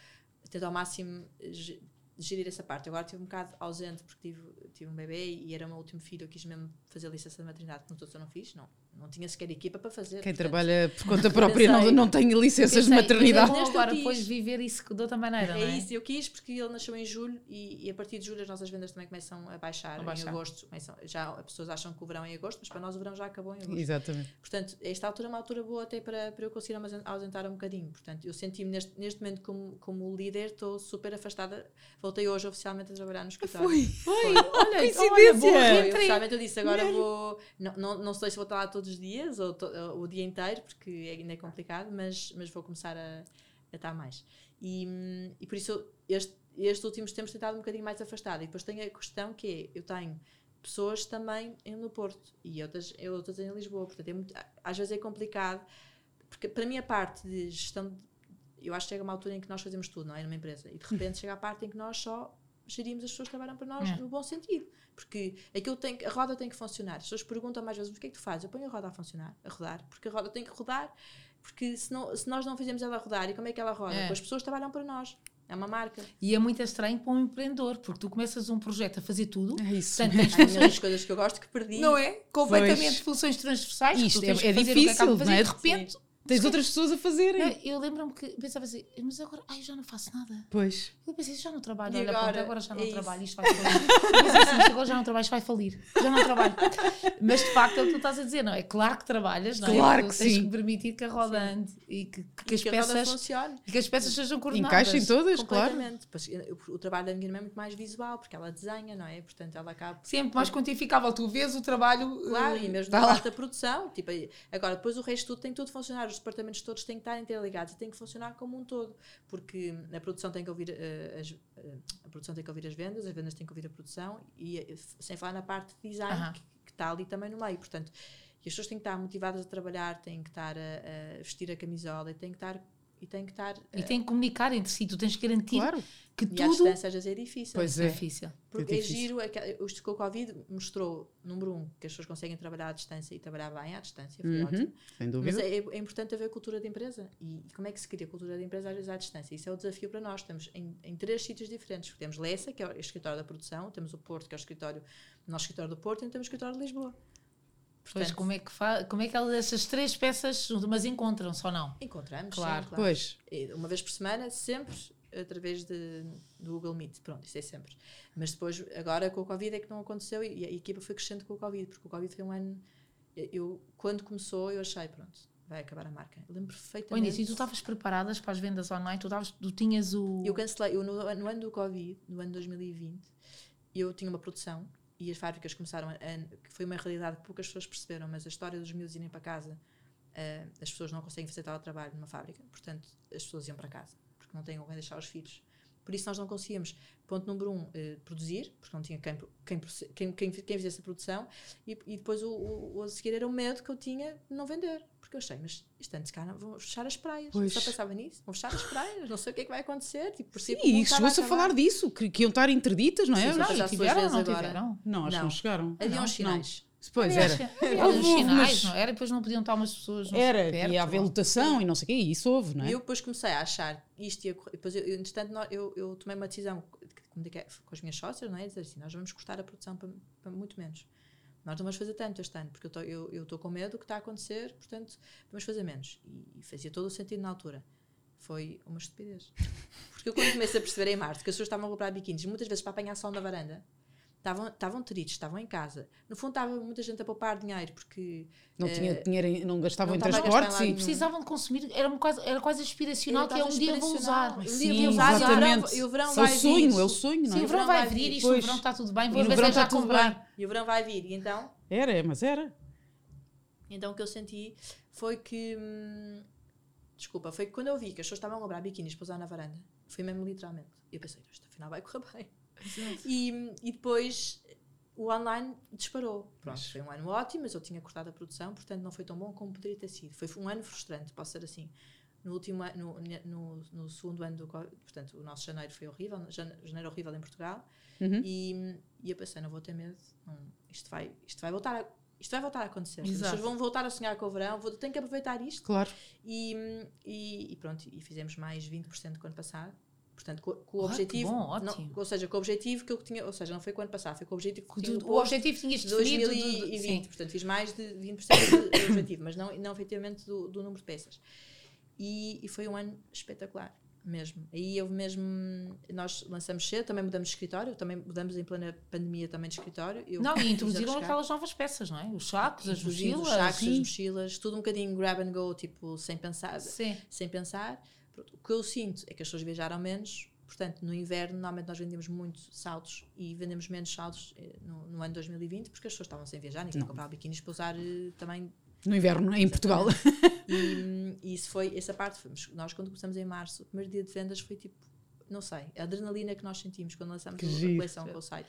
Tento ao máximo ge- gerir essa parte. Agora estive um bocado ausente porque tive, tive um bebê e era o meu último filho. Eu quis mesmo fazer a licença de maternidade, que nos outros eu não fiz. Não, não tinha sequer equipa para fazer. Quem portanto, trabalha por conta própria não, não tem licenças de pensei, maternidade. mas eu agora depois viver isso de outra maneira, não É é? isso, eu quis porque ele nasceu em julho e, e a partir de julho as nossas vendas também começam a baixar. A baixar. Em agosto, começam, já as pessoas acham que o verão é em agosto, mas para nós o verão já acabou em agosto. Exatamente. Portanto, esta altura é uma altura boa até para, para eu conseguir ausen- ausentar um bocadinho. Portanto, eu senti-me neste, neste momento como, como líder, estou super afastada. Voltei hoje oficialmente a trabalhar no escritório. Foi. Foi, olha, coincidência! olha, boa reentrée. oficialmente eu disse, agora vou. Não, não, não sei se vou estar lá todos os dias ou to- o dia inteiro, porque ainda é complicado, mas, mas vou começar a, a estar mais. E, hum, e por isso eu- este, estes últimos tempos tenho estado um bocadinho mais afastada. E depois tenho a questão que é: eu tenho pessoas também no Porto e outras, outras em Lisboa. Portanto, é muito, às vezes é complicado, porque para mim a parte de gestão. eu acho que chega uma altura em que nós fazemos tudo, não é? Numa empresa. E de repente chega a parte em que nós só gerimos as pessoas que trabalham para nós É. no bom sentido. Porque aquilo tem, que- a roda tem que funcionar. As pessoas perguntam mais vezes: o que é que tu fazes? Eu ponho a roda a funcionar, a rodar, porque a roda tem que rodar. Porque se, não, se nós não fizermos ela rodar, e como é que ela roda? É. As pessoas trabalham para nós. É uma marca. E é muito estranho para um empreendedor, porque tu começas um projeto a fazer tudo, É isso. muitas funções, coisas que eu gosto que perdi. não é? Completamente Pois. funções transversais. Isto tu tens é- é difícil, não é? de repente, Tens outras pessoas a fazerem. não, eu lembro-me que pensava assim, mas agora, ai, já não faço nada. Pois. Eu pensei, já não trabalho, E olha, agora? pronto, agora já não É isso. trabalho, isto vai falir. Eu pensei assim, isto agora já não trabalho, isto vai falir. Já não trabalho. Mas de facto é o que tu estás a dizer, não é? Claro que trabalhas, não é? Claro Tu que tens sim. que permitir que a roda ande e que, que as que a roda peças funcione. e que as peças sejam coordenadas. Encaixem todas, claro. Eh, o, trabalho da minha irmã é muito mais visual, porque ela desenha, não é? Portanto, ela acaba. Sempre mais quantificável. Tu vês o trabalho. Claro, eh, e mesmo na parte da produção. Tipo, agora, depois o resto tudo tem tudo a funcionar. Os departamentos todos têm que estar interligados e têm que funcionar como um todo. Porque a produção tem que ouvir, eh, as, eh, a produção tem que ouvir as vendas, as vendas têm que ouvir a produção, e eh, sem falar na parte de design, Aham. que, que está ali também no meio. Portanto, e as pessoas têm que estar motivadas a trabalhar, têm que estar a, a vestir a camisola têm que estar. E têm que estar. E tem que comunicar entre si. Tu tens que garantir Claro. que e à tudo distância às vezes é difícil. Pois é é. difícil. Porque É é, difícil. giro, é que o Covid mostrou, número um, que as pessoas conseguem trabalhar à distância e trabalhar bem à distância, foi Uhum, ótimo. Sem Mas dúvida. é, é importante haver cultura de empresa. E, e como é que se cria cultura de empresa às vezes à distância? Isso é o desafio para nós. Temos em, em três sítios diferentes. Temos Lessa, que é o escritório da produção, temos o Porto, que é o escritório, o nosso escritório do Porto, e temos o escritório de Lisboa. Pois Portanto, como é que fa... como é que elas, essas três peças mas encontram-se ou não? encontramos, Claro. sim, claro. Pois. E Uma vez por semana, sempre através de, do Google Meet. Pronto, isso é sempre. Mas depois, agora com o Covid é que não aconteceu e a equipa foi crescendo com o Covid, porque o Covid foi um ano. Eu, quando começou, eu achei, pronto, vai acabar a marca. Eu lembro perfeitamente. início, e tu estavas preparadas para as vendas online? Tu, estavas, tu tinhas o. Eu cancelei, eu no, no ano do Covid, no ano de 2020, eu tinha uma produção e as fábricas começaram a, a- foi uma realidade que poucas pessoas perceberam, mas a história dos miúdos irem para casa, eh, as pessoas não conseguem fazer teletrabalho numa fábrica, portanto as pessoas iam para casa, porque não têm onde deixar os filhos. Por isso nós não conseguíamos, ponto número um, eh, produzir, porque não tinha quem, quem, quem, quem, quem fizesse a produção, e, e depois o, o, o a seguir era o medo que eu tinha de não vender, porque eu achei, mas isto antes cá vão fechar as praias, Pois. só pensava nisso, vão fechar as praias, não sei o que é que vai acontecer, tipo, por si, E chegou-se a falar disso, que, que iam estar interditas, não é? Sim, Não, sim. Já se tiveram não agora. tiveram? Não, acho que Não. chegaram. Havia uns sinais. Pois Havia- era. Havia Houve, uns houve, sinais, mas- não era? E depois não podiam estar umas pessoas. não Era, perto, ia haver ou- lotação e não sei o quê, e isso houve, não E é? eu depois comecei a achar isto ia correr. Depois, eu, eu, entretanto, eu, eu tomei uma decisão comuniquei com as minhas sócias, não é? Dizer assim: nós vamos cortar a produção para, para muito menos. Nós não vamos fazer tanto este ano, porque eu estou eu, eu estou com medo do que está a acontecer, portanto, vamos fazer menos. E, e fazia todo o sentido na altura. Foi uma estupidez. Porque eu, quando comecei a perceber em março que as pessoas estavam a comprar biquínis, muitas vezes para apanhar sol na varanda, estavam, estavam tristes, estavam em casa. No fundo, estava muita gente a poupar dinheiro, porque Não, tinha dinheiro, em- não gastavam não em transportes e. Precisavam de consumir, era, um quase, era quase aspiracional, que é um dia vou usar. Um dia vou usar e o verão- e o verão É o vai vir. sonho, é o sonho, não Sim, é? o verão vai vir, isto Pois. no verão está tudo bem, E vou ver verão se já está tudo comprar. E o verão vai vir. E então, Era, mas era. então o que eu senti foi que. hum, desculpa, foi que quando eu vi que as pessoas estavam a comprar biquínis para usar na varanda, foi mesmo literalmente. Eu pensei, isto afinal vai correr bem. E, e depois o online disparou. Pronto, foi um ano ótimo, mas eu tinha cortado a produção, portanto não foi tão bom como poderia ter sido. Foi um ano frustrante, posso ser assim. No último no, no, no segundo ano do Covid, portanto, o nosso janeiro foi horrível, jane- janeiro horrível em Portugal, Uhum. e, e eu pensei, não vou ter medo, não, isto, vai, isto vai voltar a, isto vai voltar a acontecer. As Exato. pessoas vão voltar a sonhar com o verão, vou, tenho que aproveitar isto. Claro. E, e, e pronto, e fizemos mais 20% do ano passado. Portanto, com, com o que objetivo. bom, não- ótimo. ou seja, com o objetivo que eu tinha. Ou seja, não foi o ano passado, foi com o objetivo que eu tinha O posto objetivo tinhas de definido. 2020. sim. portanto, fiz mais de 20% do objetivo, mas não, não efetivamente do, do número de peças. E, e foi um ano espetacular, mesmo. Aí houve mesmo. Nós lançamos cedo, também mudamos de escritório, também mudamos em plena pandemia também de escritório. Eu Não, e introduziram aquelas novas peças, não é? Os sacos, as mochilas. os sacos, as mochilas, tudo um bocadinho grab and go, tipo, sem pensar Sim. sem pensar. Pronto, O que eu sinto é que as pessoas viajaram menos, portanto, no inverno, normalmente nós vendemos muito saltos e vendemos menos saltos eh, no, no ano 2020 porque as pessoas estavam sem viajar, ninguém comprava biquínis para usar eh, também. No inverno, em Portugal. E, e isso foi, essa parte, foi, nós quando começamos em março, o primeiro dia de vendas foi tipo, não sei, a adrenalina que nós sentimos quando lançamos Que a giro. coleção com o site.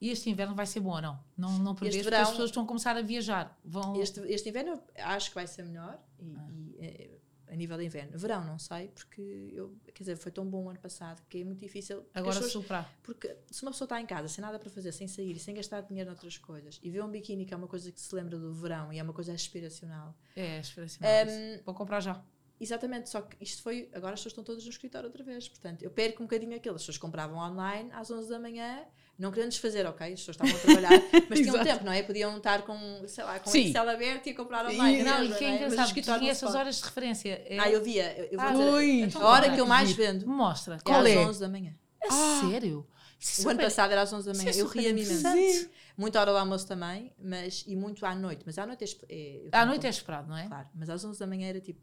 E este inverno vai ser bom ou não? Não, não prevês, Este porque as pessoas estão a começar a viajar. Vão... Este, este inverno acho que vai ser melhor e, Ah. e, eh, a nível de inverno. Verão, não sei, porque eu, quer dizer, foi tão bom o ano passado que é muito difícil. Agora pessoas- superar. Porque se uma pessoa está em casa sem nada para fazer, sem sair, sem gastar dinheiro noutras coisas, e vê um biquíni que é uma coisa que se lembra do verão e é uma coisa aspiracional, É, aspiracional. Isso. Vou comprar já. Exatamente, só que isto foi. Agora as pessoas estão todas no escritório outra vez. Portanto, eu perco um bocadinho aquilo. As pessoas compravam online às 11 da manhã, não querendo desfazer, ok? As pessoas estavam a trabalhar, mas tinham tempo, não é? Podiam estar com, sei lá, com o Sim. Excel aberto e comprar online. E- Não, e que é é? Tinha não se essas horas de referência. É- Ah, eu via. Eu, eu vou Ah, dizer, a hora que eu mais vendo Mostra. Qual é é? às 11 da manhã. Ah. sério? Isso O ano passado era às 11 da manhã. é eu ria-me imenso. à hora do almoço também, mas e muito à noite. Mas à noite é. é À noite é esperado, não é? Claro, mas às 11 da manhã era tipo.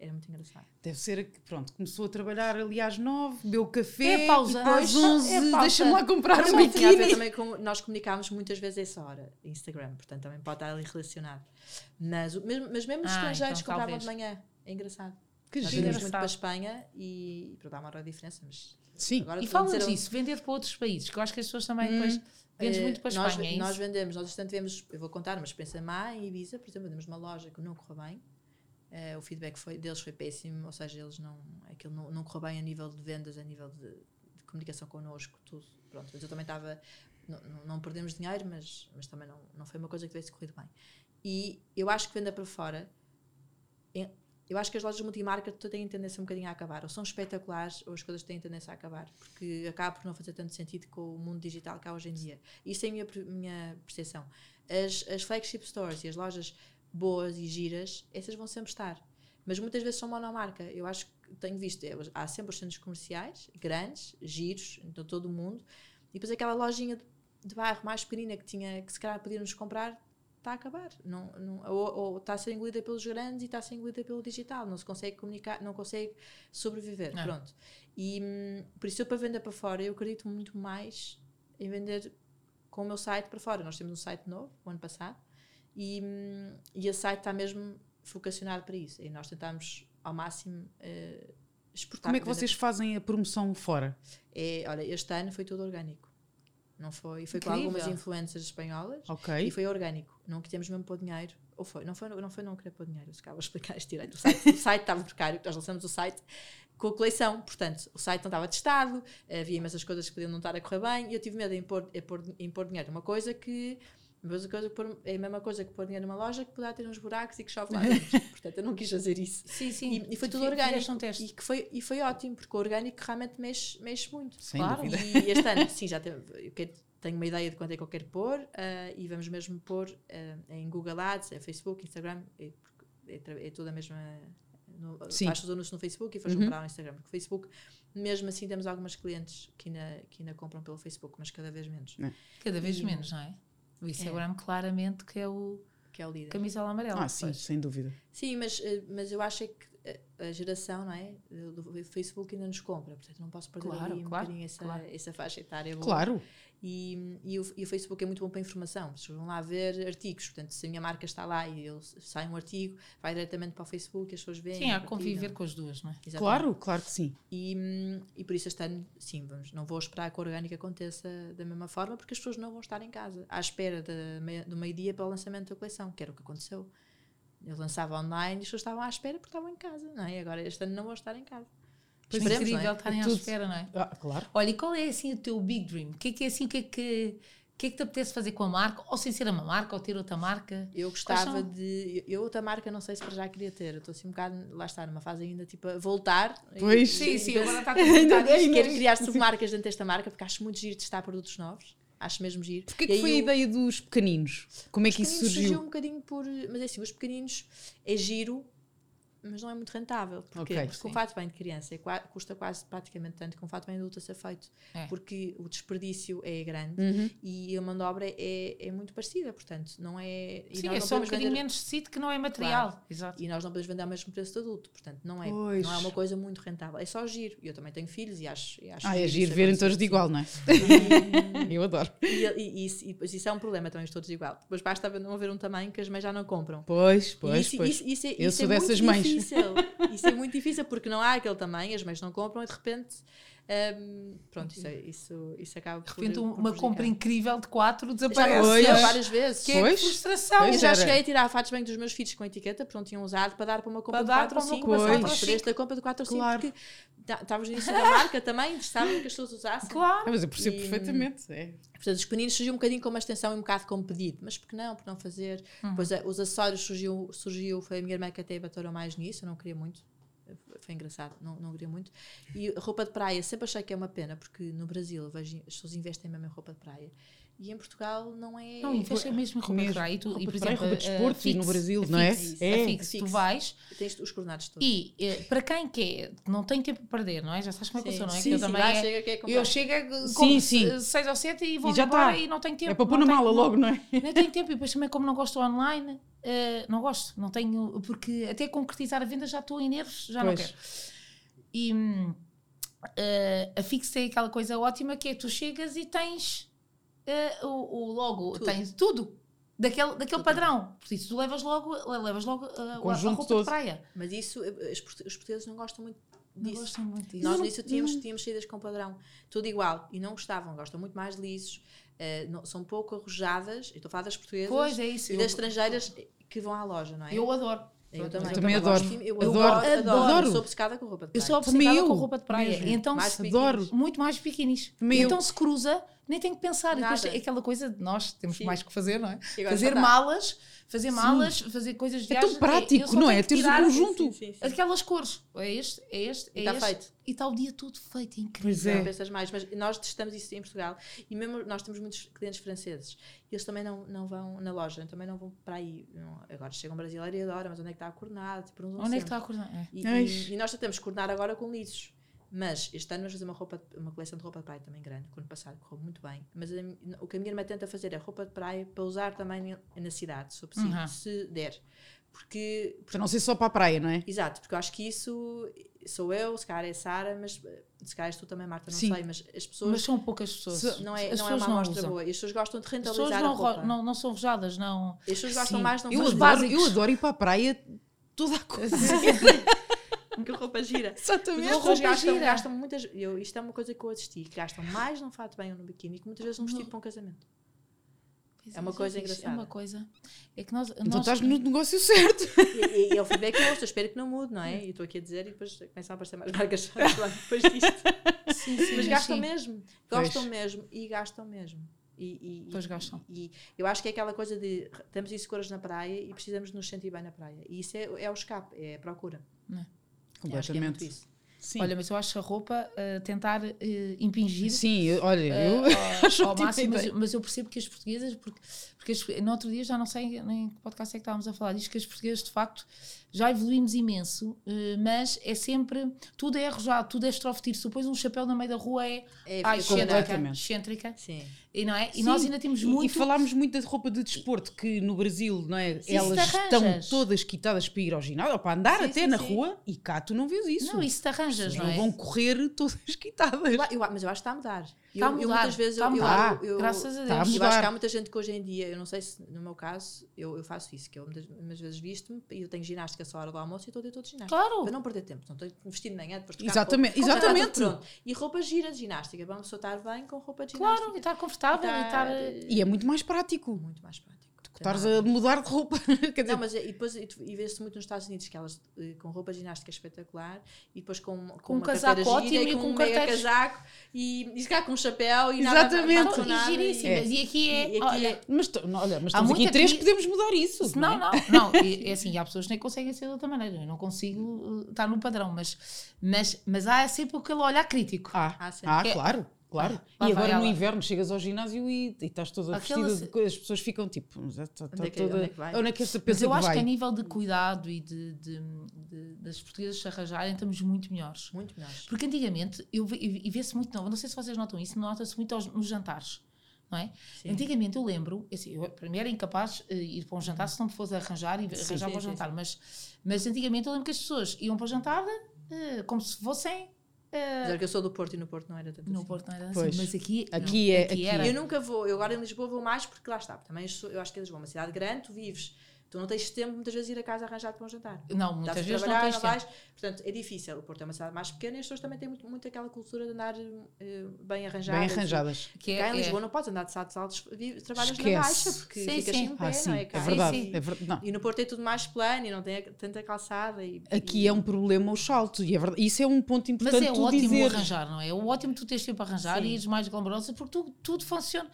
Era muito engraçado. Deve ser que, pronto, começou a trabalhar ali às 9, bebeu café, É pausa. e às É 11, pausa. deixa-me lá comprar um biquíni. também com. Nós comunicávamos muitas vezes a essa hora, Instagram, portanto também pode estar ali relacionado. Mas, mas mesmo os Ah, estrangeiros então compravam talvez. de manhã. É engraçado. Que Nós giro. vendemos muito para a. Espanha e. Para dar uma hora de diferença, mas. Sim. Agora E fala-nos dizer- disso, vender para outros países, que eu acho que as pessoas também Hum. depois vendes Eh, muito para a nós, Espanha, é nós isso? vendemos, nós bastante vemos, eu vou contar uma experiência má em Ibiza, por exemplo, vendemos uma loja que não correu bem. Eh, o feedback foi, deles foi péssimo, ou seja, eles não, aquilo não, não correu bem a nível de vendas, a nível de, de comunicação connosco, tudo. Pronto, mas eu também estava, não, não, perdemos dinheiro, mas, mas também não, não foi uma coisa que tivesse corrido bem. E eu acho que venda para fora, eu acho que as lojas multimarca têm tendência um bocadinho a acabar, ou são espetaculares, ou as coisas têm tendência a acabar, porque acaba por não fazer tanto sentido com o mundo digital que há hoje em dia. Isso é a minha, minha percepção. As, as flagship stores e as lojas boas e giras, essas vão sempre estar. Mas muitas vezes são monomarca. Eu acho que tenho visto, é, há sempre os centros comerciais, grandes, giros, em todo o mundo, e depois aquela lojinha de, de bairro mais pequenina que, tinha, que se calhar podíamos comprar, está a acabar. Não, não, ou, ou está a ser engolida pelos grandes e está a ser engolida pelo digital. Não se consegue comunicar, não consegue sobreviver. É. Pronto. E hum, por isso eu para vender para fora, eu acredito muito mais em vender com o meu site para fora. Nós temos um site novo, o ano passado, e, e esse site está mesmo vocacionado para isso. E nós tentamos ao máximo eh, exportar. Como é que vocês fazem a promoção fora? É, olha, este ano foi tudo orgânico. Não foi, foi com Incrível. algumas influencers espanholas e Ok. foi orgânico. Não quisemos mesmo pôr dinheiro. Ou foi? Não foi, não foi não querer pôr dinheiro. Se calhar explicar isto direito. O site, o site estava precário, nós lançamos o site com a coleção. Portanto, o site não estava testado, havia imensas coisas que podiam não estar a correr bem e eu tive medo em pôr, em pôr, em pôr dinheiro numa coisa que. A mesma coisa que pôr- é a mesma coisa que pôr dinheiro numa loja que poderá ter uns buracos e que chove lá dentro. Portanto, eu não quis fazer isso. Sim, sim. E, e foi tudo orgânico. um teste. E, que foi, e foi ótimo, porque o orgânico realmente mexe, mexe muito. Sem Claro. dúvida. E este ano, sim, já tenho, tenho uma ideia de quanto é que eu quero pôr ah, e vamos mesmo pôr ah, em Google Ads, em Facebook, Instagram, é, é, é toda a mesma. No, Sim. faz os anúncios no Facebook e faz Uhum. comprar no Instagram. Porque o Facebook, mesmo assim, temos algumas clientes que ainda, que ainda compram pelo Facebook, mas cada vez menos. Cada vez E- menos, não é? O Instagram, claramente, que é o Que é o líder. camisola amarela. Ah, sim, pois. sem dúvida. Sim, mas, eh, mas eu acho é que a- a geração não é, do Facebook ainda nos compra, portanto não posso perder Claro, ali um claro, bocadinho essa, claro. essa faixa etária. boa. Claro. E, e, o, e o Facebook é muito bom para informação. Vocês vão lá ver artigos. Portanto, se a minha marca está lá e eu, sai um artigo, vai diretamente para o Facebook, as pessoas veem. Sim, há conviver com as duas, não é? Exatamente. Claro, claro que sim. E, e por isso este ano, sim, vamos, não vou esperar que o orgânico aconteça da mesma forma, porque as pessoas não vão estar em casa, à espera de do meio-dia para o lançamento da coleção, que era o que aconteceu. Eu lançava online e as pessoas estavam à espera porque estavam em casa, não é? Agora este ano não vão estar em casa. Pois Esperemos, incrível não é? estarem à Tudo. espera, não é? Ah, claro. Olha, e qual é assim o teu big dream? O que é que é assim, o que é que, o que, é que te apetece fazer com a marca? Ou sem ser uma marca, ou ter outra marca? Eu gostava de. Eu outra marca não sei se para já queria ter. Eu estou assim um bocado, lá está, numa fase ainda tipo a voltar. Pois. E- Sim, e- sim, e- agora está a Ainda comentar bem, isto. Quero criar submarcas dentro desta marca porque acho muito giro testar produtos novos. Acho mesmo giro. Porquê que foi a eu- ideia dos pequeninos? Como é Os que isso pequeninos surgiu? um bocadinho por. Mas é assim, os pequeninos é giro, mas não é muito rentável. Porquê? Ok, Porque o sim. fato bem de criança é custa quase praticamente tanto que um fato bem de adulto a ser feito. É. Porque o desperdício é grande Uhum. e a mão de obra é, é muito parecida, portanto, não é. Sim, é só um bocadinho vender- menos tecido que não é material. Claro. Exato. E nós não podemos vender ao mesmo preço de adulto, portanto, não é, Pois. não é uma coisa muito rentável. É só giro. E eu também tenho filhos e acho. E acho Ah, é giro verem todos de igual, não é? E- Eu adoro. E, e, isso, e isso é um problema também, os todos igual. Depois basta não haver um tamanho que as mães já não compram. Pois, pois, isso, pois. isso, isso é, Eu sou é dessas mães. Difícil. Isso é muito difícil porque não há aquele tamanho, as mães não compram e de repente Um, pronto, isso, é- isso, isso acaba por. De repente, por uma prejudicar. compra incrível de quatro Já desaparece. aconteceu Pois. várias vezes. Que é Pois. frustração. Pois Eu já era. cheguei a tirar fatos bem dos meus filhos com etiqueta, pronto, tinham usado para dar para uma compra Para de dar 4 para ou uma 5. compra de quatro ou Preço da compra de 4 ou 5, Claro. porque tá- estávamos no início da marca também, interessavam que as pessoas usassem. Claro. Ah, mas eu percebo E- perfeitamente. É. Portanto, os pequeninos surgiu um bocadinho com uma extensão e um bocado como pedido, mas por que não? Por não fazer? Uhum. Depois eh, os acessórios surgiu, surgiu, foi a minha irmã que até batalhou mais nisso, eu não queria muito. Foi engraçado, não, não queria muito. E roupa de praia, sempre achei que é uma pena, porque no Brasil vejo, as pessoas investem mesmo em roupa de praia. E em Portugal não é. Não, investem mesmo em roupa de praia. E, tu, Roupa e, por de praia, exemplo, roupa de a desporto no Brasil, não é? Fix, É. Fix, tu vais Tens os coordenados todos. e eh, para quem quer, não tem tempo para perder, não é? Já sabes como é que eu sou, não é? Sim, que eu sim, também vai, é- chega, quer comprar. eu chego, a- Sim, sim. eh, seis ou sete e vou E já embora tá. e não tenho tempo. É para pôr não na mala logo, não é? Nem tenho tempo e depois também como não gosto online, eh, não gosto, não tenho, porque até concretizar a venda já estou em nervos, já não Pois. quero. E eh, a Fix tem aquela coisa ótima que é tu chegas e tens eh, o, o logo, Tudo. tens tudo. Daquele, daquele Tudo. padrão. Por isso, tu levas logo, levas logo a, a conjunto roupa todo. de praia. Mas isso, os portugueses não gostam muito Não disso. gostam muito disso. Nós não- nisso tínhamos, tínhamos saídas com padrão, tudo igual, e não gostavam, gostam muito mais de lisos, eh, não- são pouco arrojadas, eu estou a falar das portuguesas Pois é isso. e eu, das estrangeiras que vão à loja, não é? eu adoro. Eu Pronto, também, gosto adoro. de- Eu Adoro. adoro, adoro, Adoro. Eu sou obcecada com roupa de Eu praia. sou Também obcecada eu, com roupa de praia. mesmo. Então, Mais se- Adoro. muito mais biquinis. Eu. Então se cruza, nem tem que pensar. E depois é aquela coisa de nós temos Sim. mais que fazer, não é? Fazer malas, fazer malas, fazer coisas de É tão prático, só não tenho é? Teres o conjunto. Sim, sim, sim. Aquelas cores. É este, é este, é E está este. feito. E está o dia todo feito, é incrível. Pois Não é. pensas mais, mas nós testamos isso em Portugal e mesmo nós temos muitos clientes franceses e eles também não, não vão na loja, também não vão para aí. Não- agora chegam brasileiro e adoram, mas onde é que está a coordenada? Tipo, não Onde é que está a cor? É. E, e- e nós tentamos coordenar agora com lisos. Mas este ano vamos fazer uma, roupa, uma coleção de roupa de praia também grande, que o ano passado correu muito bem. Mas o que a minha irmã tenta fazer é roupa de praia para usar também na cidade, se, possível, Uhum. se der. Porque, Para não ser só para a praia, não é? exato, porque eu acho que isso sou eu, se calhar é Sara, mas eh, se calhar és tu também, Marta, não Sim. sei, mas as pessoas Mas são poucas pessoas. Se- não é, As não é uma amostra boa. E as pessoas gostam de As pessoas rentabilizar não, a roupa. ro- não, não são rojadas, não. As pessoas gostam Sim. mais, não eu, adoro, básicos. eu adoro ir para a praia toda a coisa. que roupa gira. Exatamente. roupa gastam, gira. gastam muitas. Eu, isto é uma coisa que eu assisti, que gastam mais num fato bem ou no biquíni que muitas vezes num vestido para um casamento. É uma coisa É engraçada. uma coisa. É que nós. Então nós- estás no negócio certo. E, e, e é o feedback que eu ouço, espero que não mude, não é? E estou aqui a dizer e depois começam a aparecer mais marcas depois disto. Sim, sim, Mas gastam sim. mesmo, Pois. gostam mesmo e gastam mesmo. E, e, Pois e- gastam. E, eu acho que é aquela coisa de estamos inseguras na praia e precisamos nos sentir bem na praia. E isso é, é o escape, é a procura. Que é Completamente. isso. Sim. Olha, mas eu acho a roupa eh, tentar eh, impingir Sim, eu- olha, eu eh, acho ao, máximo, mas, mas eu percebo que as portuguesas, porque, porque as, no outro dia já não sei nem em que podcast é que estávamos a falar disto, que as portuguesas de facto já evoluímos imenso, eh, mas é sempre, tudo é arrojado, tudo é estrofe Se tu pões um chapéu no meio da rua é, É, ai, excêntrica, completamente. excêntrica, Sim. e não é? E Sim, nós ainda temos muito... E falámos muito da roupa de desporto, que no Brasil, não é? Sim, Elas estão todas quitadas para ir ao ginásio, ou para andar Sim, até sim, na sim. rua, e cá tu não vês isso. Não, isso te arranjas, não Não é? vão correr todas quitadas. Eu- mas eu acho que está a mudar. Está a eu, eu mudar, muitas vezes está a eu, eu- mudar. eu- Graças a Está a Deus. Eu acho mudar. que há muita gente que hoje em dia, eu não sei se no meu caso, eu, eu faço isso, que eu muitas, muitas vezes visto-me e eu tenho ginástica só à hora do almoço e estou dia todo de ginástica. Claro. Para não perder tempo, não estou vestido de manhã, depois de Exatamente, tudo exatamente. pronto. E roupa gira de ginástica, uma pessoa estar bem com roupa de Claro, ginástica. e estar confortável, e estar... eh, E é muito mais prático. muito mais prático. Estás a mudar de roupa. Quer dizer, Não, mas é- e depois e, e vê-se muito nos Estados Unidos que elas eh, com roupa ginástica espetacular e depois com, com, Com um uma casaco ótimo e e com, com um mega carteiros- casaco e, e se calhar com um chapéu e nada Exatamente. nada São nada, giríssimas. e- E aqui é... e aqui olha, é- mas, não, olha, mas estamos aqui três, que- podemos mudar isso. Não, é? não, não. É, é assim, há pessoas que nem conseguem ser de outra maneira. Eu não consigo uh, estar no padrão, mas, mas, mas há sempre aquele olhar crítico. Ah, Ah, ah, é- claro, claro. Lá e agora no ela. inverno chegas ao ginásio e, e estás toda Aquela vestida se- de coisas, as pessoas ficam tipo, mas é- tá- tá Onde é que- toda- onde é que vai? onde é que Mas eu que acho vai? que a nível de cuidado e de, de, de- das portuguesas se arranjarem, estamos muito melhores. muito melhores. Porque antigamente, eu, e vê-se muito, não, não sei se vocês notam isso, nota-se muito aos- nos jantares. Não é? Sim. Antigamente eu lembro, assim, eu para mim era incapaz de ir para um jantar se não me fosse arranjar e arranjar sim, para o sim, jantar, mas, mas antigamente eu lembro que as pessoas iam para o jantar eh, como se fossem. Apesar que eu sou do Porto e no Porto não era tanto no assim. Porto não era assim, Pois. mas aqui, Aqui não, é- aqui era. Eu nunca vou, eu agora em Lisboa vou mais porque lá está. Também sou- eu acho que Lisboa é uma cidade grande, tu vives Tu não tens tempo muitas vezes de ir a casa arranjar para um jantar. Não, muitas vezes não tens não tempo. vais. Portanto, é difícil. O Porto é uma cidade mais pequena e as pessoas também têm muito, muito aquela cultura de andar eh, bem arranjadas. Bem arranjadas. Que Cá é- em é- Lisboa não podes andar de saltos altos, trabalhas Esquece. na baixa, porque Sim, ficas sim. em pé, Ah, sim, não é? é Cá, verdade. sim. É ver- não. E no Porto é tudo mais plano e não tem tanta calçada. E, Aqui e- é um problema os saltos. E é verdade. Isso é um ponto Mas importante é tu ótimo dizer. arranjar, não é? É ótimo tu teres tempo a arranjar e ires mais glamourosa porque tu, tudo funciona.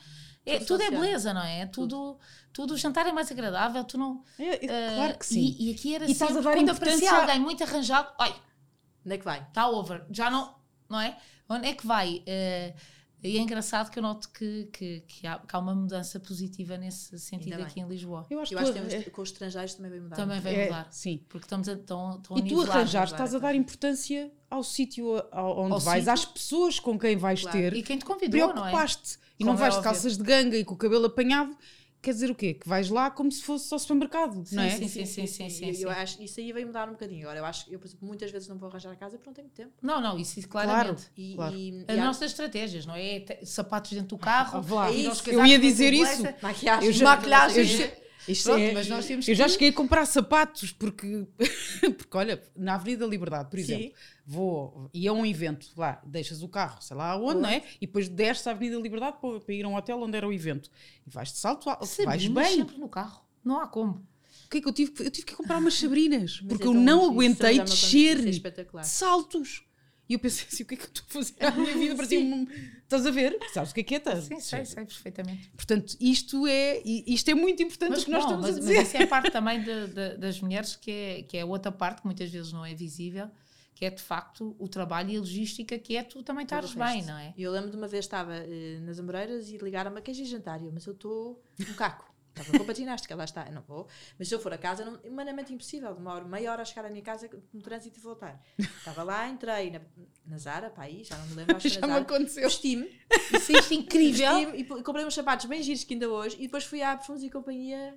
É, Tudo é beleza, não é? Tudo, tudo, o jantar é mais agradável, tu não. É, é, ah, claro que sim. E, e aqui era E estás a sempre dar quando aparecia importância a- alguém muito arranjado, ai, Onde é que vai? está over, já não, não é? Onde é que vai? Eh, e é engraçado que eu noto que, que, que, há, que há uma mudança positiva nesse sentido aqui em Lisboa. Eu acho Eu que acho que temos, é- com os estrangeiros também vai mudar. Também vai é, mudar. Sim. Porque estamos a, tão, tão E tu arranjar, estás a dar importância ao sítio onde Ao vais, sítio. às pessoas com quem vais Claro. ter. E quem te convidou, não é? Preocupaste. E Como não é vais de calças de ganga e com o cabelo apanhado. Quer dizer o quê? Que vais lá como se fosse ao supermercado, Sim, não é? sim, sim, sim, sim, sim, E eu, sim. acho isso aí vai mudar um bocadinho. Agora, eu acho eu, por exemplo, muitas vezes não vou arranjar a casa porque não tenho tempo. Não, não, isso Claro. claramente. E, Claro. e, As e há- nossas estratégias, não é? Sapatos dentro do carro, Ah, É isso. Eu ia dizer isso. maquiagem. Eu já- maquilhagens. eu já- Isto Pronto, é- mas nós temos eu já que- cheguei a comprar sapatos porque, porque olha, na Avenida Liberdade, por Sim. exemplo, vou e é um evento lá, deixas o carro, sei lá aonde, não é? E depois desces à Avenida Liberdade para, para ir a um hotel onde era o evento e vais de salto alto, vais bem. sempre no carro. Não há como. O que é que eu tive? que- Eu tive que comprar umas sabrinas porque é eu não aguentei já descer de saltos. E eu pensei assim, o que é que eu estou a fazer à minha vida? Parecia um... Estás a ver? Sabes o que é que é? Estás? Sim, sei, sei perfeitamente. Portanto, isto é, isto é muito importante o Mas, que nós bom, estamos mas, a mas dizer. isso é a parte também de- de- das mulheres, que é, que é outra parte que muitas vezes não é visível, que é de facto o trabalho e a logística, que é tu também o estares bem, não é? Eu lembro de uma vez estava eh, nas Amoreiras e ligaram-me a queijo e jantar. Eu, mas eu estou um caco. Estava com roupa de ginástica, lá está, eu não vou. Mas se eu for a casa, não, humanamente impossível. Demoro meia hora a chegar à minha casa no trânsito e voltar. Estava lá, entrei na, na Zara, para aí, já não me lembro, acho que Já me aconteceu. Vesti-me, Isso é incrível. e, p- comprei uns sapatos bem giros que ainda hoje. E depois fui à Perfumes e Companhia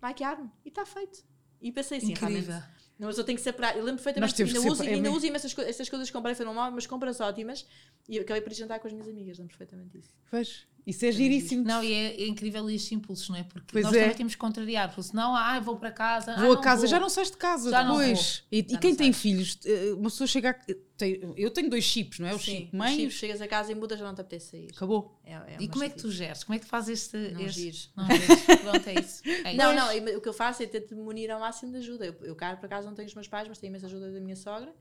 maquiar-me. E está feito. E pensei assim, Incrível. realmente, não, mas eu tenho que separar. Eu lembro perfeitamente, temos ainda que uso, ainda é uso imensas co essas coisas que comprei foram mal, mas compras ótimas. E eu acabei por jantar com as minhas amigas, lembro perfeitamente isso. Pois, isso é giríssimo. Não, e é, é incrível estes impulsos, não é? Porque Pois nós é. também temos que contrariar, porque senão, ah, vou para casa. ah, Vou a não casa, vou. já não sais de casa Já não depois. E, e quem não tem sais. filhos, eh, uma pessoa chega a, tem- Eu tenho dois chips, não é? O chip Sim, mãe, Chico, chegas a casa e mudas, já não te apetece sair. acabou. É, é E como é que tu geres? Como é que tu fazes este. Não este... gires. Não gires. Pronto, é isso. É Não, não, eu- o que eu faço é tento me munir ao máximo de ajuda. Eu, eu cá, por acaso, não tenho os meus pais, mas tenho imensa ajuda da minha sogra.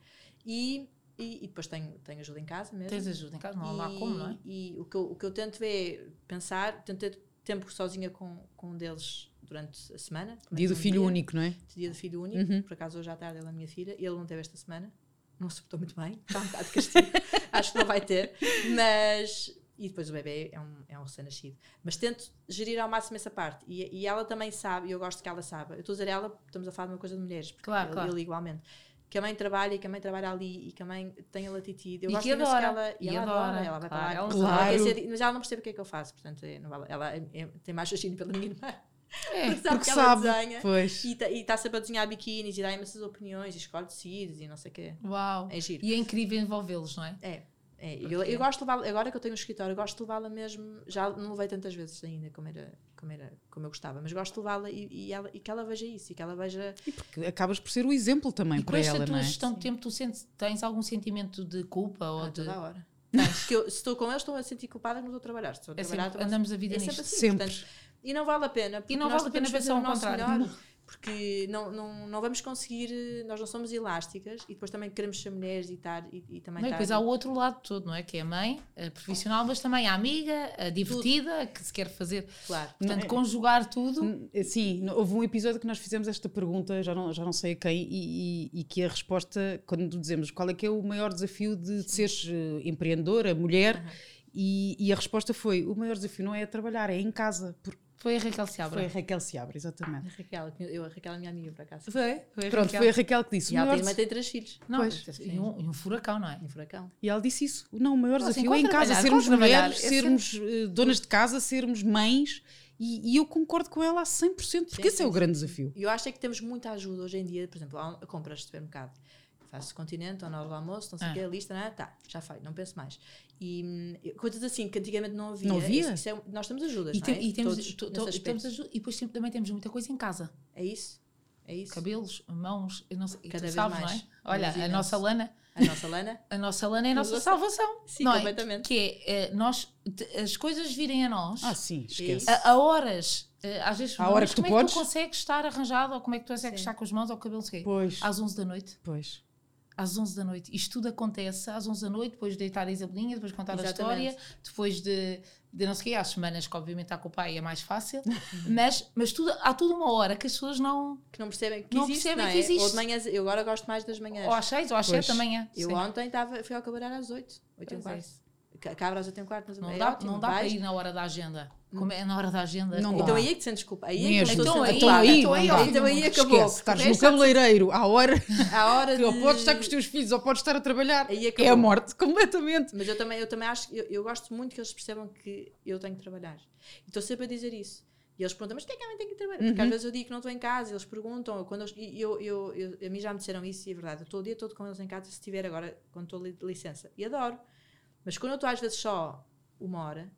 E, e, e depois tenho, tenho ajuda em casa mesmo. Tens ajuda em casa, não há e, como, não é? E o que, eu, o que eu tento é pensar, tento ter tempo sozinha com, com um deles durante a semana. Dia do filho dia. único, não é? dia do filho único, Uhum. por acaso hoje à tarde ele é a minha filha, ele não teve esta semana, não se portou muito bem, está um bocado castigo, acho que não vai ter, mas. E depois o bebê é um, é um recém-nascido. Mas tento gerir ao máximo essa parte. E, e ela também sabe, e eu gosto que ela saiba. Eu estou a dizer ela, estamos a falar de uma coisa de mulheres, porque Claro, ele, claro. ele igualmente. Que a mãe trabalha e que a mãe trabalha ali e que a mãe tem a latitude. Eu E gosto que adora. ela, E ela adora, adora, ela vai claro, para lá. Claro. quer ser- mas ela não percebe o que é que eu faço, portanto, é, vale, ela é- é- tem mais fascínio pela minha irmã. É, Porque sabe Porque que ela sabe. desenha. Pois. E está sempre a desenhar biquínis e dá imensas opiniões e escolhe tecidos e não sei o quê. Uau. É giro. E é incrível envolvê-los, não é? É. é. Eu, eu gosto de levá-la, agora que eu tenho um escritório, eu gosto de levá-la mesmo. Já não levei tantas vezes ainda como era, como era como eu gostava, mas gosto de levá-la e, e, ela- e que ela veja isso e que ela veja. E porque acabas por ser o exemplo também E com para esta ela, tua não é? gestão de tempo, tu sentes, tens algum sentimento de culpa ou a de. toda a hora. Porque eu, se estou com eles, estou a sentir culpada que não estou a trabalhar. Estou a É trabalhar, sempre, estou a- andamos a vida é nisto. sempre assim. Sempre. portanto, e não vale a pena. porque não nós vale a pena pensar ao o nosso contrário. melhor, Porque não, não, não vamos conseguir, eh, nós não somos elásticas e depois também queremos ser mulheres e, estar, e, e também Não, e estar. depois há o outro lado todo, não é? Que é a mãe, a profissional, mas também a amiga, a divertida, que se quer fazer. Claro. Portanto, conjugar tudo. Hum, Sim, houve um episódio que nós fizemos esta pergunta, já não, já não sei a quem, e, e- e que a resposta, quando dizemos qual é que é o maior desafio de, de seres eh, empreendedora, mulher, e, e a resposta foi: o maior desafio não é trabalhar, é em casa. Porque Foi a Raquel Seabra. foi a Raquel Seabra, exatamente. A Raquel, eu, a Raquel é a minha amiga, por acaso. Foi, foi a Pronto, Raquel. foi a Raquel que disse. E ela maior tem três filhos. Não, Pois. e um, e um furacão, não é? Em furacão. E ela disse isso. Não, o maior Não, desafio é em casa, sermos mulheres, é sermos eh, donas de casa, sermos mães. E, e eu concordo com ela a 100%, porque Sim, esse é sim, o grande sim, desafio. E eu acho é que temos muita ajuda hoje em dia, por exemplo, há um- compras de supermercado. Faço continente, ou na hora do almoço, não sei o Ah. que, a lista, não é? Tá, já foi, não penso mais. E hum, coisas assim que antigamente não havia. Não havia? Isso, isso é- nós temos ajudas, E, não tem- é? e temos, Todos to- temos aju- e depois também temos muita coisa em casa. É isso? É isso? Cabelos, mãos, eu não sei, Cada tu vez sabes, mais. não é? Olha, a nossa Lana, A nossa Lana? a nossa Lana é a nossa salvação. Sim, não é? completamente. Que é, eh, nós, as coisas virem a nós Ah, sim, esquece. a, a horas. eh, às vezes, À hora que tu como é podes? que tu consegues estar arranjado ou como é que tu consegues Sim. estar com as mãos ou o cabelo sei, Pois, às 11 da noite? pois. Às 11 da noite. Isto tudo acontece às 11 da noite, depois de deitar a Isabelinha, depois de contar Exatamente. a história, depois de, de não sei o quê, às semanas que obviamente está com o pai é mais fácil, mas, mas tudo, há tudo uma hora que as pessoas não. Que não percebem que Não existe, percebem não é? que existe. Ou de manhãs, eu agora gosto mais das manhãs. Ou às 6 ou às Pois. 7 da manhã. Eu Sim. ontem estava, fui ao cabeleireiro às 8, 8 e um é quarto. Isso. Ca- Cabra às 8 e um quarto, mas Não é dá, ótimo, não dá para ir na hora da agenda. Como é na hora da agenda? Não Então dá. aí é que te sentes culpa. Aí é que Então aí- ser Então culpada. aí, então aí. Então aí acabou. Esquece, estás no cabeleireiro à hora À hora que ou de- podes estar com os teus filhos ou podes estar a trabalhar. Aí É acabou. a morte, completamente. Mas eu também, eu também acho, eu, eu gosto muito que eles percebam que eu tenho que trabalhar. E estou sempre a dizer isso. E eles perguntam, mas porquê é que a mãe tem que trabalhar? Porque às vezes eu digo que não estou em casa, eles perguntam, quando eles, e eu, eu, eu, a mim já me disseram isso e é verdade. Eu estou o dia todo com eles em casa, se estiver agora, quando estou de licença. E adoro. Mas quando eu estou às vezes só uma hora,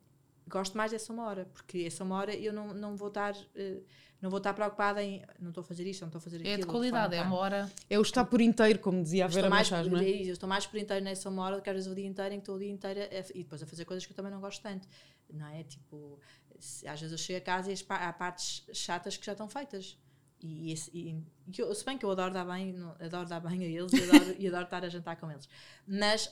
gosto mais dessa uma hora, porque essa uma hora eu não, não vou estar. eh, não vou estar preocupada em não estou a fazer isto, não estou a fazer aquilo. É de de qualidade, é uma hora. É o estar por inteiro, como dizia a eu Vera estou, mais, Machado, não é? eu estou mais por inteiro nessa uma hora do que às vezes o dia inteiro em que estou o dia inteiro a- e depois a fazer coisas que eu também não gosto tanto. Não é? Tipo, se- às vezes eu chego a casa e as há partes chatas que já estão feitas. E, esse- e- que eu, se bem que eu adoro dar bem, adoro dar bem a eles e adoro, e adoro estar a jantar com eles. Mas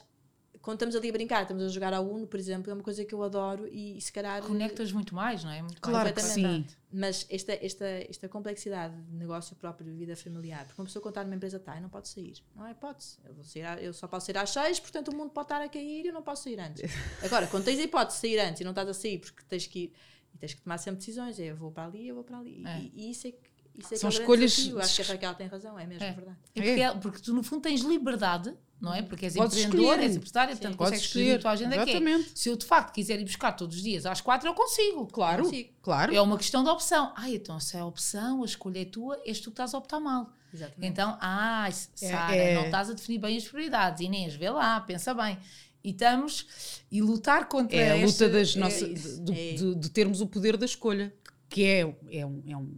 quando estamos ali a brincar, estamos a jogar ao Uno, por exemplo, é uma coisa que eu adoro e, e se calhar. Conectas muito mais, não é? Muito Claro que sim. Mas esta, esta, esta complexidade de negócio próprio, de vida familiar, porque uma pessoa contar numa empresa está e não pode sair. Não é hipótese. Eu, vou sair eu só posso sair às seis, portanto o mundo pode estar a cair e eu não posso sair antes. Agora, quando tens a hipótese de sair antes e não estás a sair porque tens que ir e tens que tomar sempre decisões, é eu vou para ali, eu vou para ali. É. E, e isso é que. Isso é São que é escolhas- desafio. Acho que a Raquel tem razão, é mesmo É. verdade. É porque, é- porque tu, no fundo, tens liberdade, não é? Porque és Podes empreendedor, escolher. és empresário, Sim. portanto Podes consegues escolher a tua agenda é. Exatamente. Se eu, de facto, quiser ir buscar todos os dias às quatro, eu consigo. Claro, Consigo. claro. É uma questão de opção. Ah, então se é a opção, a escolha é tua, és tu que estás a optar mal. Exatamente. Então, ah, Sara, é- não estás a definir bem as prioridades. Inês, vê lá, pensa bem. E estamos... E lutar contra É a luta esta- das é nossas, isso. de, é. de- de termos o poder da escolha, que é, é, um, é, um,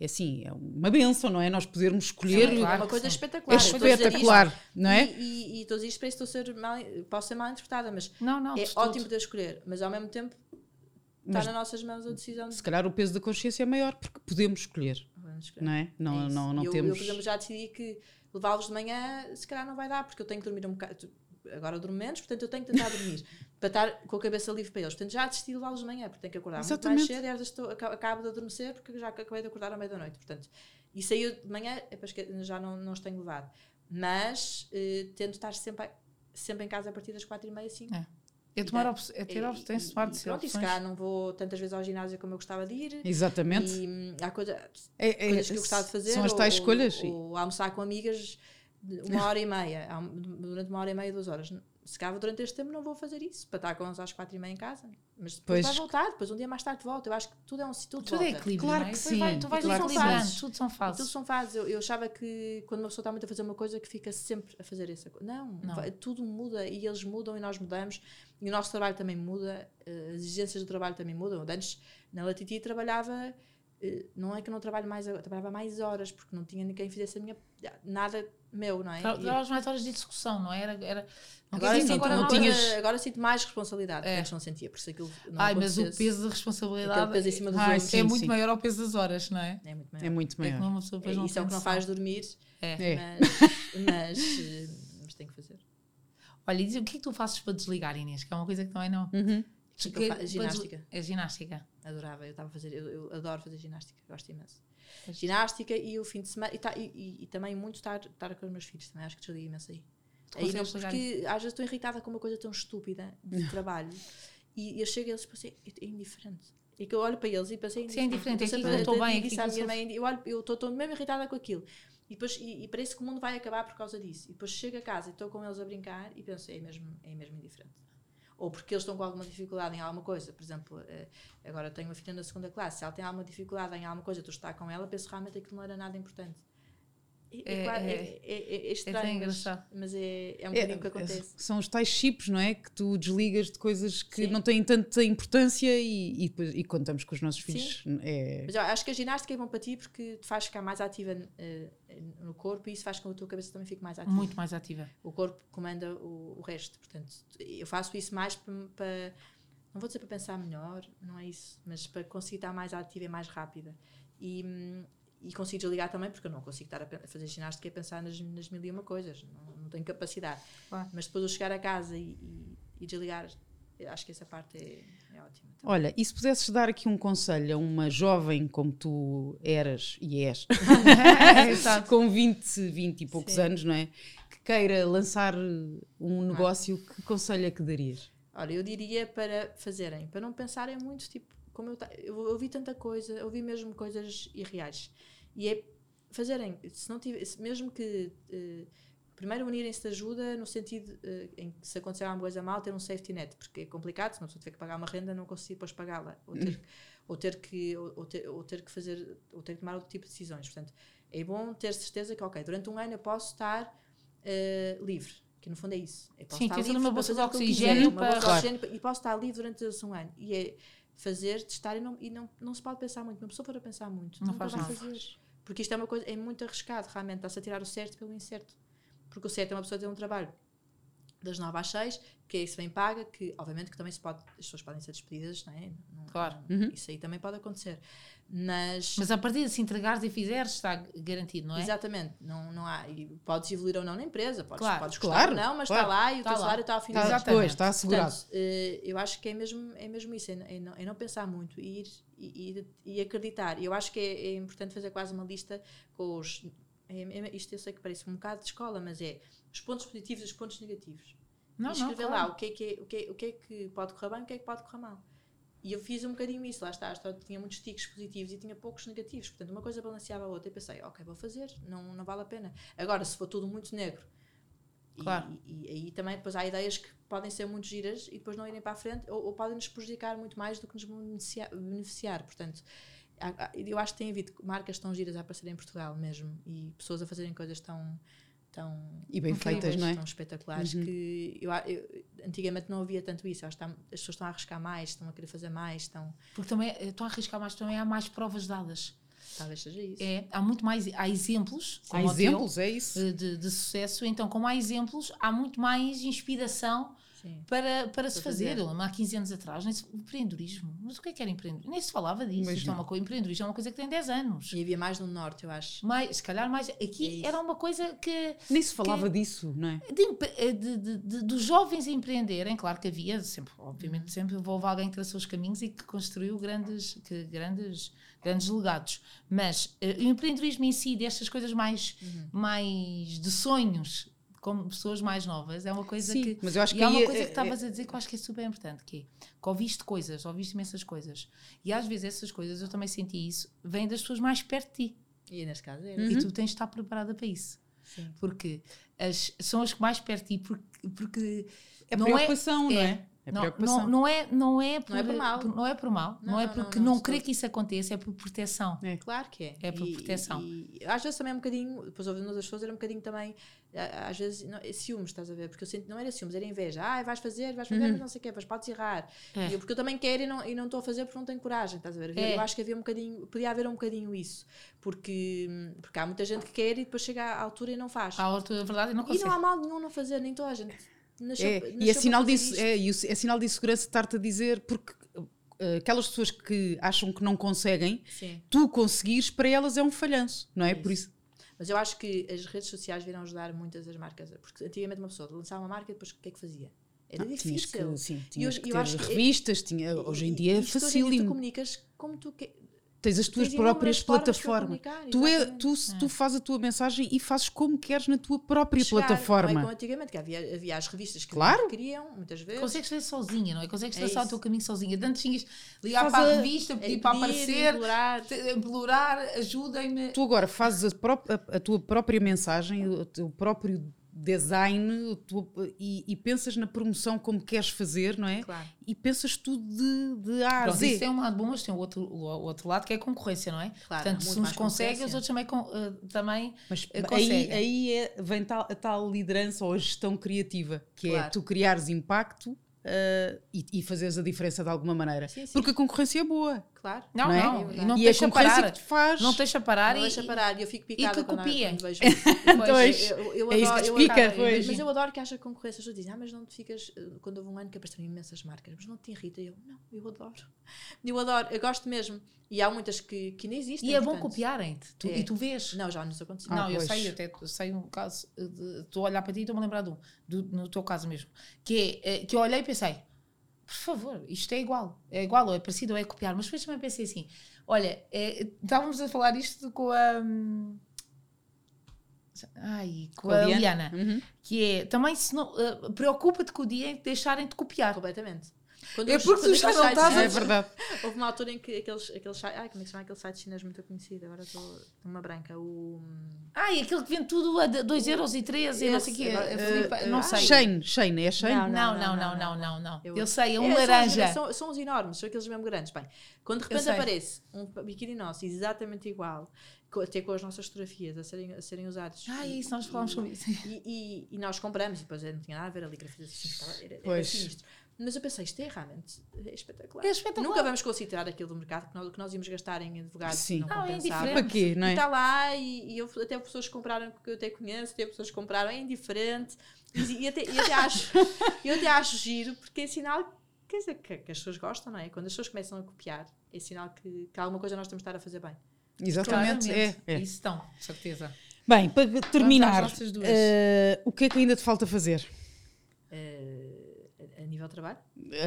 é assim, é uma benção, não é? Nós podermos escolher. Sim, é claro uma que coisa sim. espetacular. É dizer isto espetacular, não é? E, e, e estou a dizer isto para a ser mal, posso ser mal interpretada, mas Não, não, é ótimo poder escolher, mas ao mesmo tempo está Mas- nas nossas mãos a decisão de Se calhar o peso da consciência é maior, porque podemos escolher, Vamos escolher. não é? Não, É não, não eu, temos. eu, por exemplo, já decidi que levá-los de manhã se calhar não vai dar, porque eu tenho que dormir um bocado. Agora eu durmo menos, portanto eu tenho que tentar dormir para estar com a cabeça livre para eles. Portanto já decidi levá-los de manhã, porque tenho que acordar muito Exatamente. mais cedo e às vezes estou, aca- acabo de adormecer porque já acabei de acordar à meia da noite. Portanto, e saiu de manhã, é já não, não os tenho levado. Mas eh, tento estar sempre, a- sempre em casa a partir das quatro e meia, cinco. É. É, tomar op- é ter e- tomar de ser pronto, se opções. calhar não vou tantas vezes ao ginásio como eu gostava de ir. Exatamente. E hum, há coisa, É- é- coisas que eu gostava de fazer. São as ou- tais escolhas. Ou, ou almoçar com amigas uma hora e meia, durante uma hora e meia, duas horas. Se calhar durante este tempo não vou fazer isso, para estar com eles às quatro e meia em casa. Mas depois Pois. vai voltar, depois um dia mais tarde volta. Eu acho que tudo é um tudo, Tudo é volta. equilíbrio, Claro é? que sim, vai- tu vais claro que equilibrando, sim. tudo são E tudo fases. são fases. Eu, eu achava que quando uma pessoa está muito a fazer uma coisa que fica sempre a fazer essa coisa. Não, Não. vai- tudo muda e eles mudam e nós mudamos e o nosso trabalho também muda, eh, as exigências do trabalho também mudam. Antes, na Latiti, trabalhava, eh, não é que eu não trabalho mais, eu trabalhava mais horas porque não tinha ninguém que fizesse a minha, nada meu, não é? Tra- E- Trabalhas mais horas de execução, não é? era? era não Agora, dizer sinto, que agora não tinhas- agora sinto mais responsabilidade É. que antes não sentia, por isso aquilo não Ai, mas o peso da responsabilidade peso em cima dos Ai, ombros. é Sim, muito sim. maior ao peso das horas, não é? É muito maior. É muito É que maior. não uma pessoa É, não isso é o que não faz dormir, É. É. mas, mas, eh, mas tem que fazer. Olha, e diz, o que é que tu fazes para desligar, Inês? Que é uma coisa que também não... Uhum. que eu Que- para ginástica. É ginástica. Adorava, eu estava a fazer, eu, eu adoro fazer ginástica, gosto imenso. Ginástica e o fim de semana, e, tá- e- e- e também muito estar, estar com os meus filhos, também acho que desliga imenso aí. Aí não, porque às vezes estou irritada com uma coisa tão estúpida de trabalho e eu chego a eles e penso, é, é indiferente. É que eu olho para eles e pensei, Sim, é indiferente, é aqui sempre que eu estou bem, aqui que eu mãe, eu olho, eu estou estou mesmo irritada com aquilo. E, depois, e, e parece que o mundo vai acabar por causa disso. E depois chego a casa e estou com eles a brincar e penso, é mesmo, é mesmo indiferente. Ou porque eles estão com alguma dificuldade em alguma coisa. Por exemplo, eh, agora tenho uma filha na segunda classe. Se ela tem alguma dificuldade em alguma coisa, tu está com ela, penso realmente que não era nada importante. É, É- é- é- é- é estranho, tão mas- engraçado. Mas é, é um É, bocadinho o que acontece. São os tais chips, não é? Que tu desligas de coisas que Sim. não têm tanta importância e, e, e contamos com os nossos filhos. É, Mas eu acho que a ginástica é bom para ti porque te faz ficar mais ativa eh, no corpo e isso faz com que a tua cabeça também fique mais ativa. Muito mais ativa. O corpo comanda o, o resto. Portanto, eu faço isso mais para, para- Não vou dizer para pensar melhor, não é isso, mas para conseguir estar mais ativa e mais rápida. E, hum, e consigo desligar também, porque eu não consigo estar a fazer ginástica e a pensar nas, nas mil e uma coisas. Não, não tenho capacidade. Claro. Mas depois eu chegar a casa e, e- e desligar, acho que essa parte é, é ótima. também. Olha, e se pudesses dar aqui um conselho a uma jovem como tu eras e és, com 20, 20 e poucos Sim. anos, não é? Que queira lançar um negócio, que conselho é que darias? Olha, eu diria para fazerem, para não pensarem muito, tipo, como eu, eu ouvi tanta coisa, ouvi mesmo coisas irreais. E é fazerem, se não tiver, mesmo que eh, primeiro unirem-se de ajuda no sentido eh, em que se acontecer alguma coisa mal, ter um safety net, porque é complicado, se uma pessoa tiver que pagar uma renda, não conseguir depois pagá-la, ou ter, ou ter que ou, ou ter, ou ter que fazer, ou ter que tomar outro tipo de decisões. Portanto, é bom ter certeza que, ok, durante um ano eu posso estar eh, livre, que no fundo é isso. Eu posso Sim, estar livre uma bolsa de quiser, oxigênio uma para- bolsa de Claro. oxigênio e posso estar livre durante esse um ano. E é fazer, testar e não, e não, não se pode pensar muito. Uma pessoa for a pensar muito, Não faz vai nada. fazer. Porque isto é uma coisa, é muito arriscado, realmente. Está-se a tirar o certo pelo incerto. Porque o certo é uma pessoa ter um trabalho das 9 às 6, que é isso bem paga, que obviamente que também se pode, as pessoas podem ser despedidas, não é? Não- Claro. não- Isso aí também pode acontecer. Mas, Mas a partir de se entregares e fizeres, está garantido, não é? exatamente, não, não há. E podes evoluir ou não na empresa, podes, Claro, podes gostar claro, ou não, mas claro. está lá e o Está teu lá. salário está ao fim Está, do mês. Exatamente. pois, está assegurado. Portanto, eh, eu acho que é mesmo, é mesmo isso, é, é não, é não pensar muito, ir e, e- e acreditar. E eu acho que é, é importante fazer quase uma lista com os. é- é- isto eu sei que parece um bocado de escola, mas é os pontos positivos e os pontos negativos. Não, e escrever não, lá claro. o que, é que é, o, que é, o que é que pode correr bem o que é que pode correr mal. E eu fiz um bocadinho isso, lá está, tinha muitos tiques positivos e tinha poucos negativos. Portanto, uma coisa balanceava a outra. E pensei, ok, vou fazer, não, não vale a pena. Agora, se for tudo muito negro, Claro. e, e aí também depois há ideias que podem ser muito giras e depois não irem para a frente ou, ou podem nos prejudicar muito mais do que nos beneficiar. beneficiar. Portanto, eu acho que tem havido marcas tão giras a aparecer em Portugal mesmo e pessoas a fazerem coisas tão. Tão E bem feitas, não é? tão espetaculares que eu, eu- antigamente não havia tanto isso. Acho que está- as pessoas estão a arriscar mais, estão a querer fazer mais, estão. Porque também eh, estão a arriscar mais, também há mais provas dadas. Talvez seja isso. É, há muito mais, há exemplos. Há o teu, exemplos, é isso? de, de- de sucesso, então, como há exemplos, há muito mais inspiração Sim. para, para se fazer. fazer. Há 15 anos atrás, nem se, empreendedorismo. Mas o que é que era empreendedorismo? Nem se falava disso. Mas Isto é uma coisa, empreendedorismo é uma coisa que tem 10 anos. E havia mais no Norte, eu acho. Mais, se calhar mais. É Aqui isso. era uma coisa que. Nem se falava disso, não é? De, empre- de, de- de- dos jovens a empreenderem, claro que havia, sempre, obviamente, sempre houve alguém que traçou os caminhos e que construiu grandes, que, grandes, grandes legados. Mas eh, o empreendedorismo em si, destas coisas mais, mais de sonhos, como pessoas mais novas, é uma coisa Sim, que. mas eu acho e que há uma coisa é- que estavas a dizer que eu acho que é super importante, que é que ouviste coisas, ouviste imensas coisas. E às vezes essas coisas, eu também senti isso, vêm das pessoas mais perto de ti. E neste caso era. E tu tens de estar preparada para isso Sim. porque as, são as que mais perto de ti, porque, porque É não preocupação, não é? É, É não, preocupação. não, não é, não é por, é por mal. não é por mal, não, Não, é não, porque não, não, não, querer que isso aconteça, é por proteção. É. Claro que é. É por E- proteção. E, e às vezes também é um bocadinho, depois ouvindo outras pessoas, era um bocadinho também, às vezes, não, é ciúmes, estás a ver? Porque eu sinto, não era ciúmes, era inveja. Ah, vais fazer, vais fazer, mas não sei o quê, mas podes errar. É. E eu, porque eu também quero e não, e não estou a fazer porque não tenho coragem, estás a ver? É. Eu acho que havia um bocadinho, podia haver um bocadinho isso. Porque, porque há muita gente que quer e depois chega à altura e não faz. À hora da verdade, eu não e consigo. não há mal nenhum não fazer, nem toda a gente. Nasceu, É, nasceu e é sinal isto. é, e o- é sinal de segurança estar-te a dizer, porque eh, aquelas pessoas que acham que não conseguem, Sim. tu conseguires, para elas é um falhanço, não é? Por isso. Mas eu acho que as redes sociais viram ajudar muitas das marcas. Porque antigamente uma pessoa lançava uma marca e depois o que é que fazia? Era Ah, difícil. que, sim, E tinhas hoje- que eu acho que- revistas, tinha, hoje em dia é dia tu facílimo. comunicas como tu queres. Tens as tuas tens próprias plataformas. Tu, é, tu, tu fazes a tua mensagem e fazes como queres na tua própria Chegar, plataforma. É como antigamente, que havia, havia as revistas que Claro. queriam, muitas vezes. Consegues fazer sozinha, não é? Consegues É traçar o teu caminho sozinha. Antes tinhas ligar Faz para a revista, É pedir para aparecer, implorar. implorar, ajudem-me. Tu agora fazes a, pró- a- a tua própria mensagem, o teu próprio design tu- e, e pensas na promoção como queres fazer, não é? Claro. E pensas tudo de, de A a Z. isso tem um lado bom, mas tem o outro, o outro lado que é a concorrência, não é? Claro, Portanto, se uns conseguem, os outros também, eh, também Mas eh, aí, conseguem. aí é, vem tal, a tal liderança ou a gestão criativa, que é Claro. tu criares impacto ah, e, e fazeres a diferença de alguma maneira. Sim, sim. Porque a concorrência é boa. Claro. Não, não é? não, e não e a deixa concorrência parar. que te faz. Não deixa parar Não e, deixa parar e eu fico picada que quando, copia. quando vejo isso. Pois. Eu, eu É isso adoro- que te eu pica, adoro- pois. Mas eu adoro que haja concorrência. As pessoas dizem, ah, mas não te ficas. eh, Quando houve um ano que apareceram imensas marcas, mas não te irrita. Eu, não, eu adoro. Eu adoro, eu gosto mesmo. E há muitas que, que nem existem. e é bom copiarem-te. Tu- É. E tu vês. Não, já nos aconteceu. Ah, não, eu sei, até sei um caso, eh, estou a olhar para ti e estou-me a lembrar de um, do- no teu caso mesmo, que é, eh, que eu olhei e pensei, por favor, isto é igual, é igual, ou é parecido, ou é copiar, mas depois também pensei assim, olha, eh, estávamos a falar isto com a... hum, Ai, com, Com a Liana? Uhum. que é também se não eh, preocupa-te com o dia em que deixarem de copiar. Completamente. Quando É porque tu já não estás a- É verdade. Houve uma altura em que aqueles, aqueles sites. Ai, como é que se chama aquele site chinês muito conhecido? Agora estou numa branca. O. Ai, aquele que vende tudo a 2 euros e 3 e não sei o quê, eh, eh, não sei. Shane, Shane, é Shane? Não, Não, não, não, não, não, não. Eu- Eu sei, é um É, laranja. São, são os enormes, são aqueles mesmo grandes. Bem, quando de repente aparece um biquíni nosso exatamente igual, até com as nossas fotografias a serem, a serem usados. Ah, e- isso, nós falámos e- sobre isso. E, e- e nós compramos, e depois não tinha nada a ver ali, grafia assim, estava- era, era Pois. sinistro. Mas eu pensei, isto é realmente é espetacular. É espetacular. Nunca vamos considerar aquilo do mercado que nós, que nós íamos gastar em advogados Sim. não Não, é. Para quê, não E é? está lá, e, e eu, até pessoas que compraram, que eu até conheço, até pessoas que compraram, é indiferente. E, e até, e até acho, eu até acho giro, porque é sinal quer dizer, que, que as pessoas gostam, não é? Quando as pessoas começam a copiar, é sinal que, que alguma coisa nós temos de estar a fazer bem. Exatamente, é, é. Isso estão, certeza. Bem, para terminar, eh, o que é que ainda te falta fazer? Eh, a, a nível de trabalho.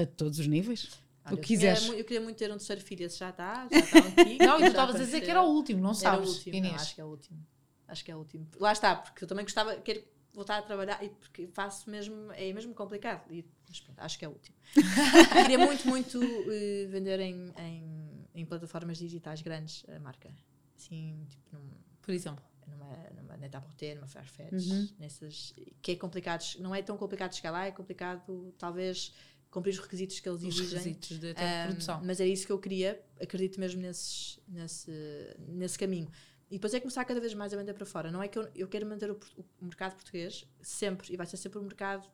A todos os níveis? Olha, o eu que quiseres. eu queria muito ter um terceiro filho, esse já está, já está antigo. Não, e tu já estavas a dizer que era o último, não Era sabes, o último, não, Inês. acho que é o último. Acho que é o último. Lá está, porque eu também gostava, quero voltar a trabalhar, e porque faço mesmo, é mesmo complicado. E, mas pronto, acho que é o último. Queria muito, muito eh, vender em, em, em plataformas digitais grandes a marca. Assim, tipo num, Por exemplo. Numa, numa Net-a-Porter, numa Farfetch, Uhum. nessas, que é complicado, não é tão complicado chegar lá, é complicado talvez cumprir os requisitos que eles Os exigem. requisitos de, Um, produção. Mas é isso que eu queria, acredito mesmo nesses, nesse, nesse caminho. E depois é começar cada vez mais a vender para fora. Não é que eu, eu quero manter o, o mercado português sempre, e vai ser sempre o mercado,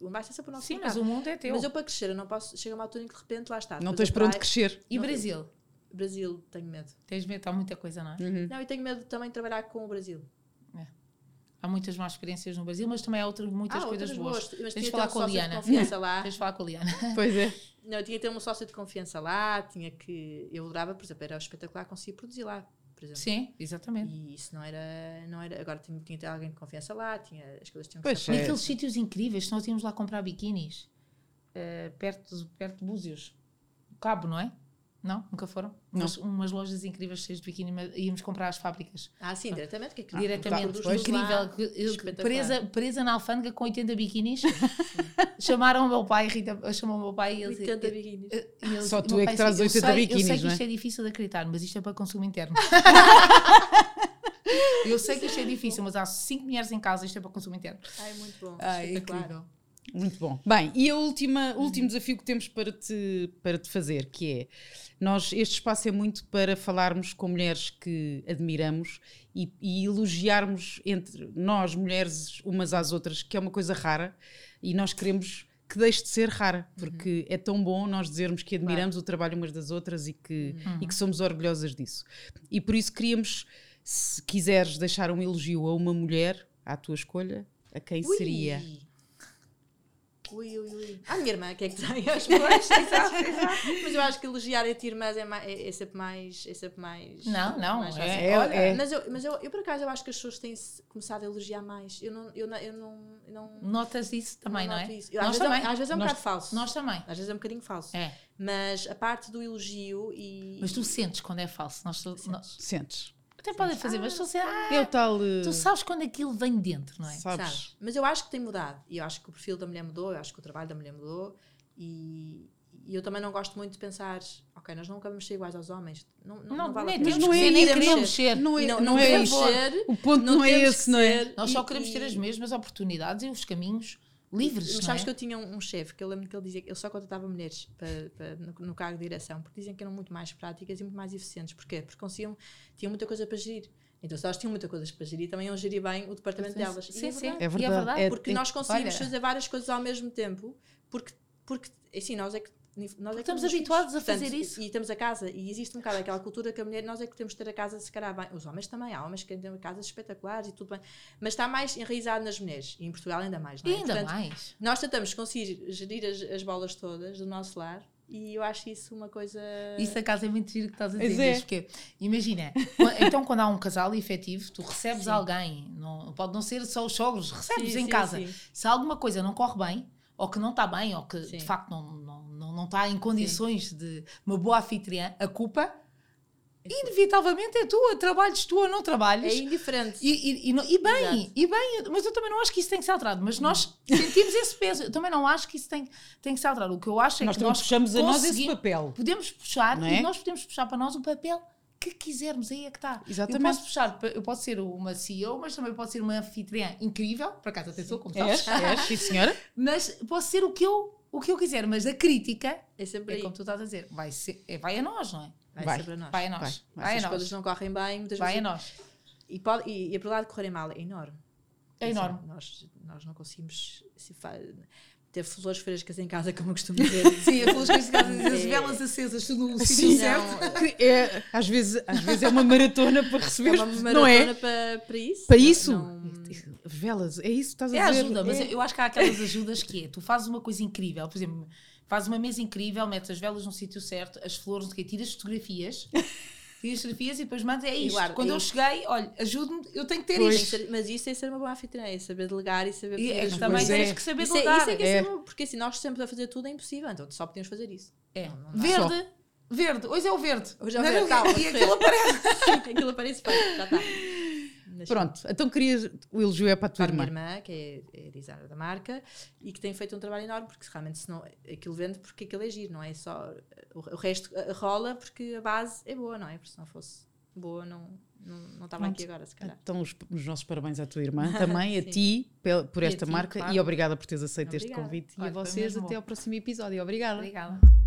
vai ser sempre o nosso Sim, mas mercado. o mundo é teu. Mas eu para crescer, eu não posso, chega uma altura em que de repente lá está. Não tens para onde crescer. E Brasil? Brasil, tenho medo. Tens medo, há muita coisa, não é? Uhum. Não, e tenho medo também de trabalhar com o Brasil. Há muitas más experiências no Brasil, mas também há outras, muitas ah, coisas outras boas. boas. Mas Tens de falar um com a Liana. confiança lá. Tens de falar com a Liana. Pois é. Não, eu tinha que ter um sócio de confiança lá, tinha que. Eu adorava, por exemplo, era espetacular conseguir produzir lá, por exemplo. Sim, exatamente. E isso não era. Não era agora tinha, tinha que ter alguém de confiança lá, tinha, as coisas tinham que Pois ser é. E aqueles sítios incríveis, nós íamos lá comprar biquínis eh, perto, de- perto de Búzios. Cabo, não é? Não? Nunca foram? Não. Umas, umas lojas incríveis cheias de biquíni, mas íamos comprar às fábricas. Ah, sim, diretamente. Que é que diretamente. lá. Incrível. presa, presa na alfândega com 80 biquínis. Chamaram o meu pai, Rita chamou o meu pai e ele 80 biquínis. Só tu é que trazes disse, 80 eu sei, biquínis, Eu sei que não é? isto é difícil de acreditar, mas isto é para consumo interno. eu sei que isto é difícil, mas há cinco mulheres em casa, isto é para consumo interno. Ai, muito bom. Ai, espetacular. incrível. Muito bom. Bem, e o último desafio que temos para te, para te fazer, que é, nós, este espaço é muito para falarmos com mulheres que admiramos e, e elogiarmos entre nós, mulheres, umas às outras, que é uma coisa rara, e nós queremos que deixe de ser rara, porque é tão bom nós dizermos que admiramos o trabalho umas das outras e que, e que somos orgulhosas disso. E por isso queríamos, se quiseres deixar um elogio a uma mulher, à tua escolha, a quem Ui. seria? Ui, ui, ui. Ah, minha irmã, que é que tem? As boas, exato, exato. Mas eu acho que elogiar entre irmãs é, ma- é, é sempre mais. É sempre mais. Não, não, mais é- é- Olha, é. Mas, eu, mas eu, eu, por acaso, eu acho que as pessoas têm começado a elogiar mais. Eu não. Eu não, eu não, eu não Notas isso também, não, noto é? isso. Eu, às, Nós vezes também. É, às vezes é um Nós- bocado falso. Nós também. Às vezes é um bocadinho falso. É. Mas a parte do elogio e. Mas tu sentes quando é falso. Nós, nós- Sentes? Até podem fazer, mas tu, ah, É o tal. eh, tu sabes quando aquilo vem dentro, não é? sabes? Sabes? Mas eu acho que tem mudado. E eu acho que o perfil da mulher mudou, eu acho que o trabalho da mulher mudou. E, e eu também não gosto muito de pensar, ok, nós nunca vamos ser iguais aos homens. Não, não, Não, não vale a nem temos não que é nem queremos não. ser. Não é, não, não é ser, O ponto não, é esse, não é? Nós só e- queremos ter as mesmas oportunidades e os caminhos livres. Mas não sabes é? que eu tinha um, um chefe que eu lembro que ele dizia que ele só contratava mulheres para, para- no, no cargo de direção, porque diziam que eram muito mais práticas e muito mais eficientes. Porquê? Porque conseguiam, tinham muita coisa para gerir. Então, se elas tinham muita coisa para gerir, também iam gerir bem o departamento Sim, delas. E sim, é sim. verdade. É E verdade. É- Porque é- nós conseguimos olha- fazer várias coisas ao mesmo tempo, porque, porque assim, nós é que. Nós é estamos habituados a Portanto, fazer isso. E, e temos a casa, e existe um bocado aquela cultura que a mulher, nós é que temos de ter a casa se calhar bem. Os homens também, há homens que têm casas espetaculares e tudo bem, mas está mais enraizado nas mulheres, e em Portugal ainda mais, não é? ainda Portanto, mais. nós tentamos conseguir gerir as, as bolas todas do nosso lar e eu acho isso uma coisa. Isso da casa é muito giro que estás a dizer. é. Porque, imagina, então quando há um casal efetivo, tu recebes Sim. alguém, não, pode não ser só os sogros, recebes Sim, em sim, casa. Se alguma coisa não corre bem, ou que não está bem, ou que Sim. de facto não, não, não, não está em condições de uma boa anfitriã, a culpa, inevitavelmente é tua, trabalhes tu ou não trabalhes. É indiferente. E, e, e, e bem, Exato. e bem, mas eu também não acho que isso tem que ser alterado. Mas nós sentimos esse peso. Eu também não acho que isso tem, tem que ser alterado. O que eu acho é Nós que nós puxamos a nós esse papel. Podemos puxar é? e nós podemos puxar para nós o papel que quisermos. Aí é que está. Exatamente. Eu posso puxar, eu posso ser uma CEO, mas também posso ser uma anfitriã incrível. Por acaso, atenção, como És, sabes. és, sim senhora. Mas posso ser o que eu, o que eu quiser. Mas a crítica, É sempre é aí. como tu estás a dizer, vai, ser, é, vai a nós, não é? Vai, Vai. sempre a nós. Vai a nós. Vai. Vai, Se a as nós. coisas não correm bem, muitas Vai a vezes. nós. E, pode, e, e a probabilidade de correrem mal é enorme. É enorme. nós, nós não conseguimos se fa- ter flores frescas em casa, como eu costumo dizer. Sim, aquelas coisas que as É. velas acesas, tudo no sítio não. certo. Que é, às, vezes, às vezes é uma maratona para É receber. uma não maratona é? para, para isso. Para isso? Não- Velas, é isso que estás É a dizer. ajuda, mas É. eu acho que há aquelas ajudas que é, tu fazes uma coisa incrível, por exemplo, fazes uma mesa incrível, metes as velas no sítio certo, as flores, não sei tiras fotografias, tiras fotografias e depois mandas, é isto. guarda, Quando eu cheguei, olha, ajude-me, eu tenho que ter que isto. mas isso é ser uma boa anfitriã, é saber delegar e saber E fazer é, as também Pois tens é. que saber Isso é, delegar. isso é que é É. porque assim, nós sempre a fazer tudo é impossível, então só podemos fazer isso. É. Não- não. Verde, verde, hoje é o verde. Hoje é o verde, não, tá, E aquilo aparece. Aquilo aparece já está. Mas Pronto, então querias. O elogio é para a tua para a minha irmã. irmã, que é, é designer da marca, e que tem feito um trabalho enorme, porque realmente se não, aquilo vende porque aquilo é giro, não é só o, o resto eh, rola porque a base é boa, não é? Porque se não fosse boa, não, não, não estava aqui agora, se calhar. Então, os, os nossos parabéns à tua irmã, também a ti pel- por E esta ti, marca claro. e obrigada por teres aceito este Obrigada. convite. e a vocês até bom. ao próximo episódio. Obrigada. Obrigada.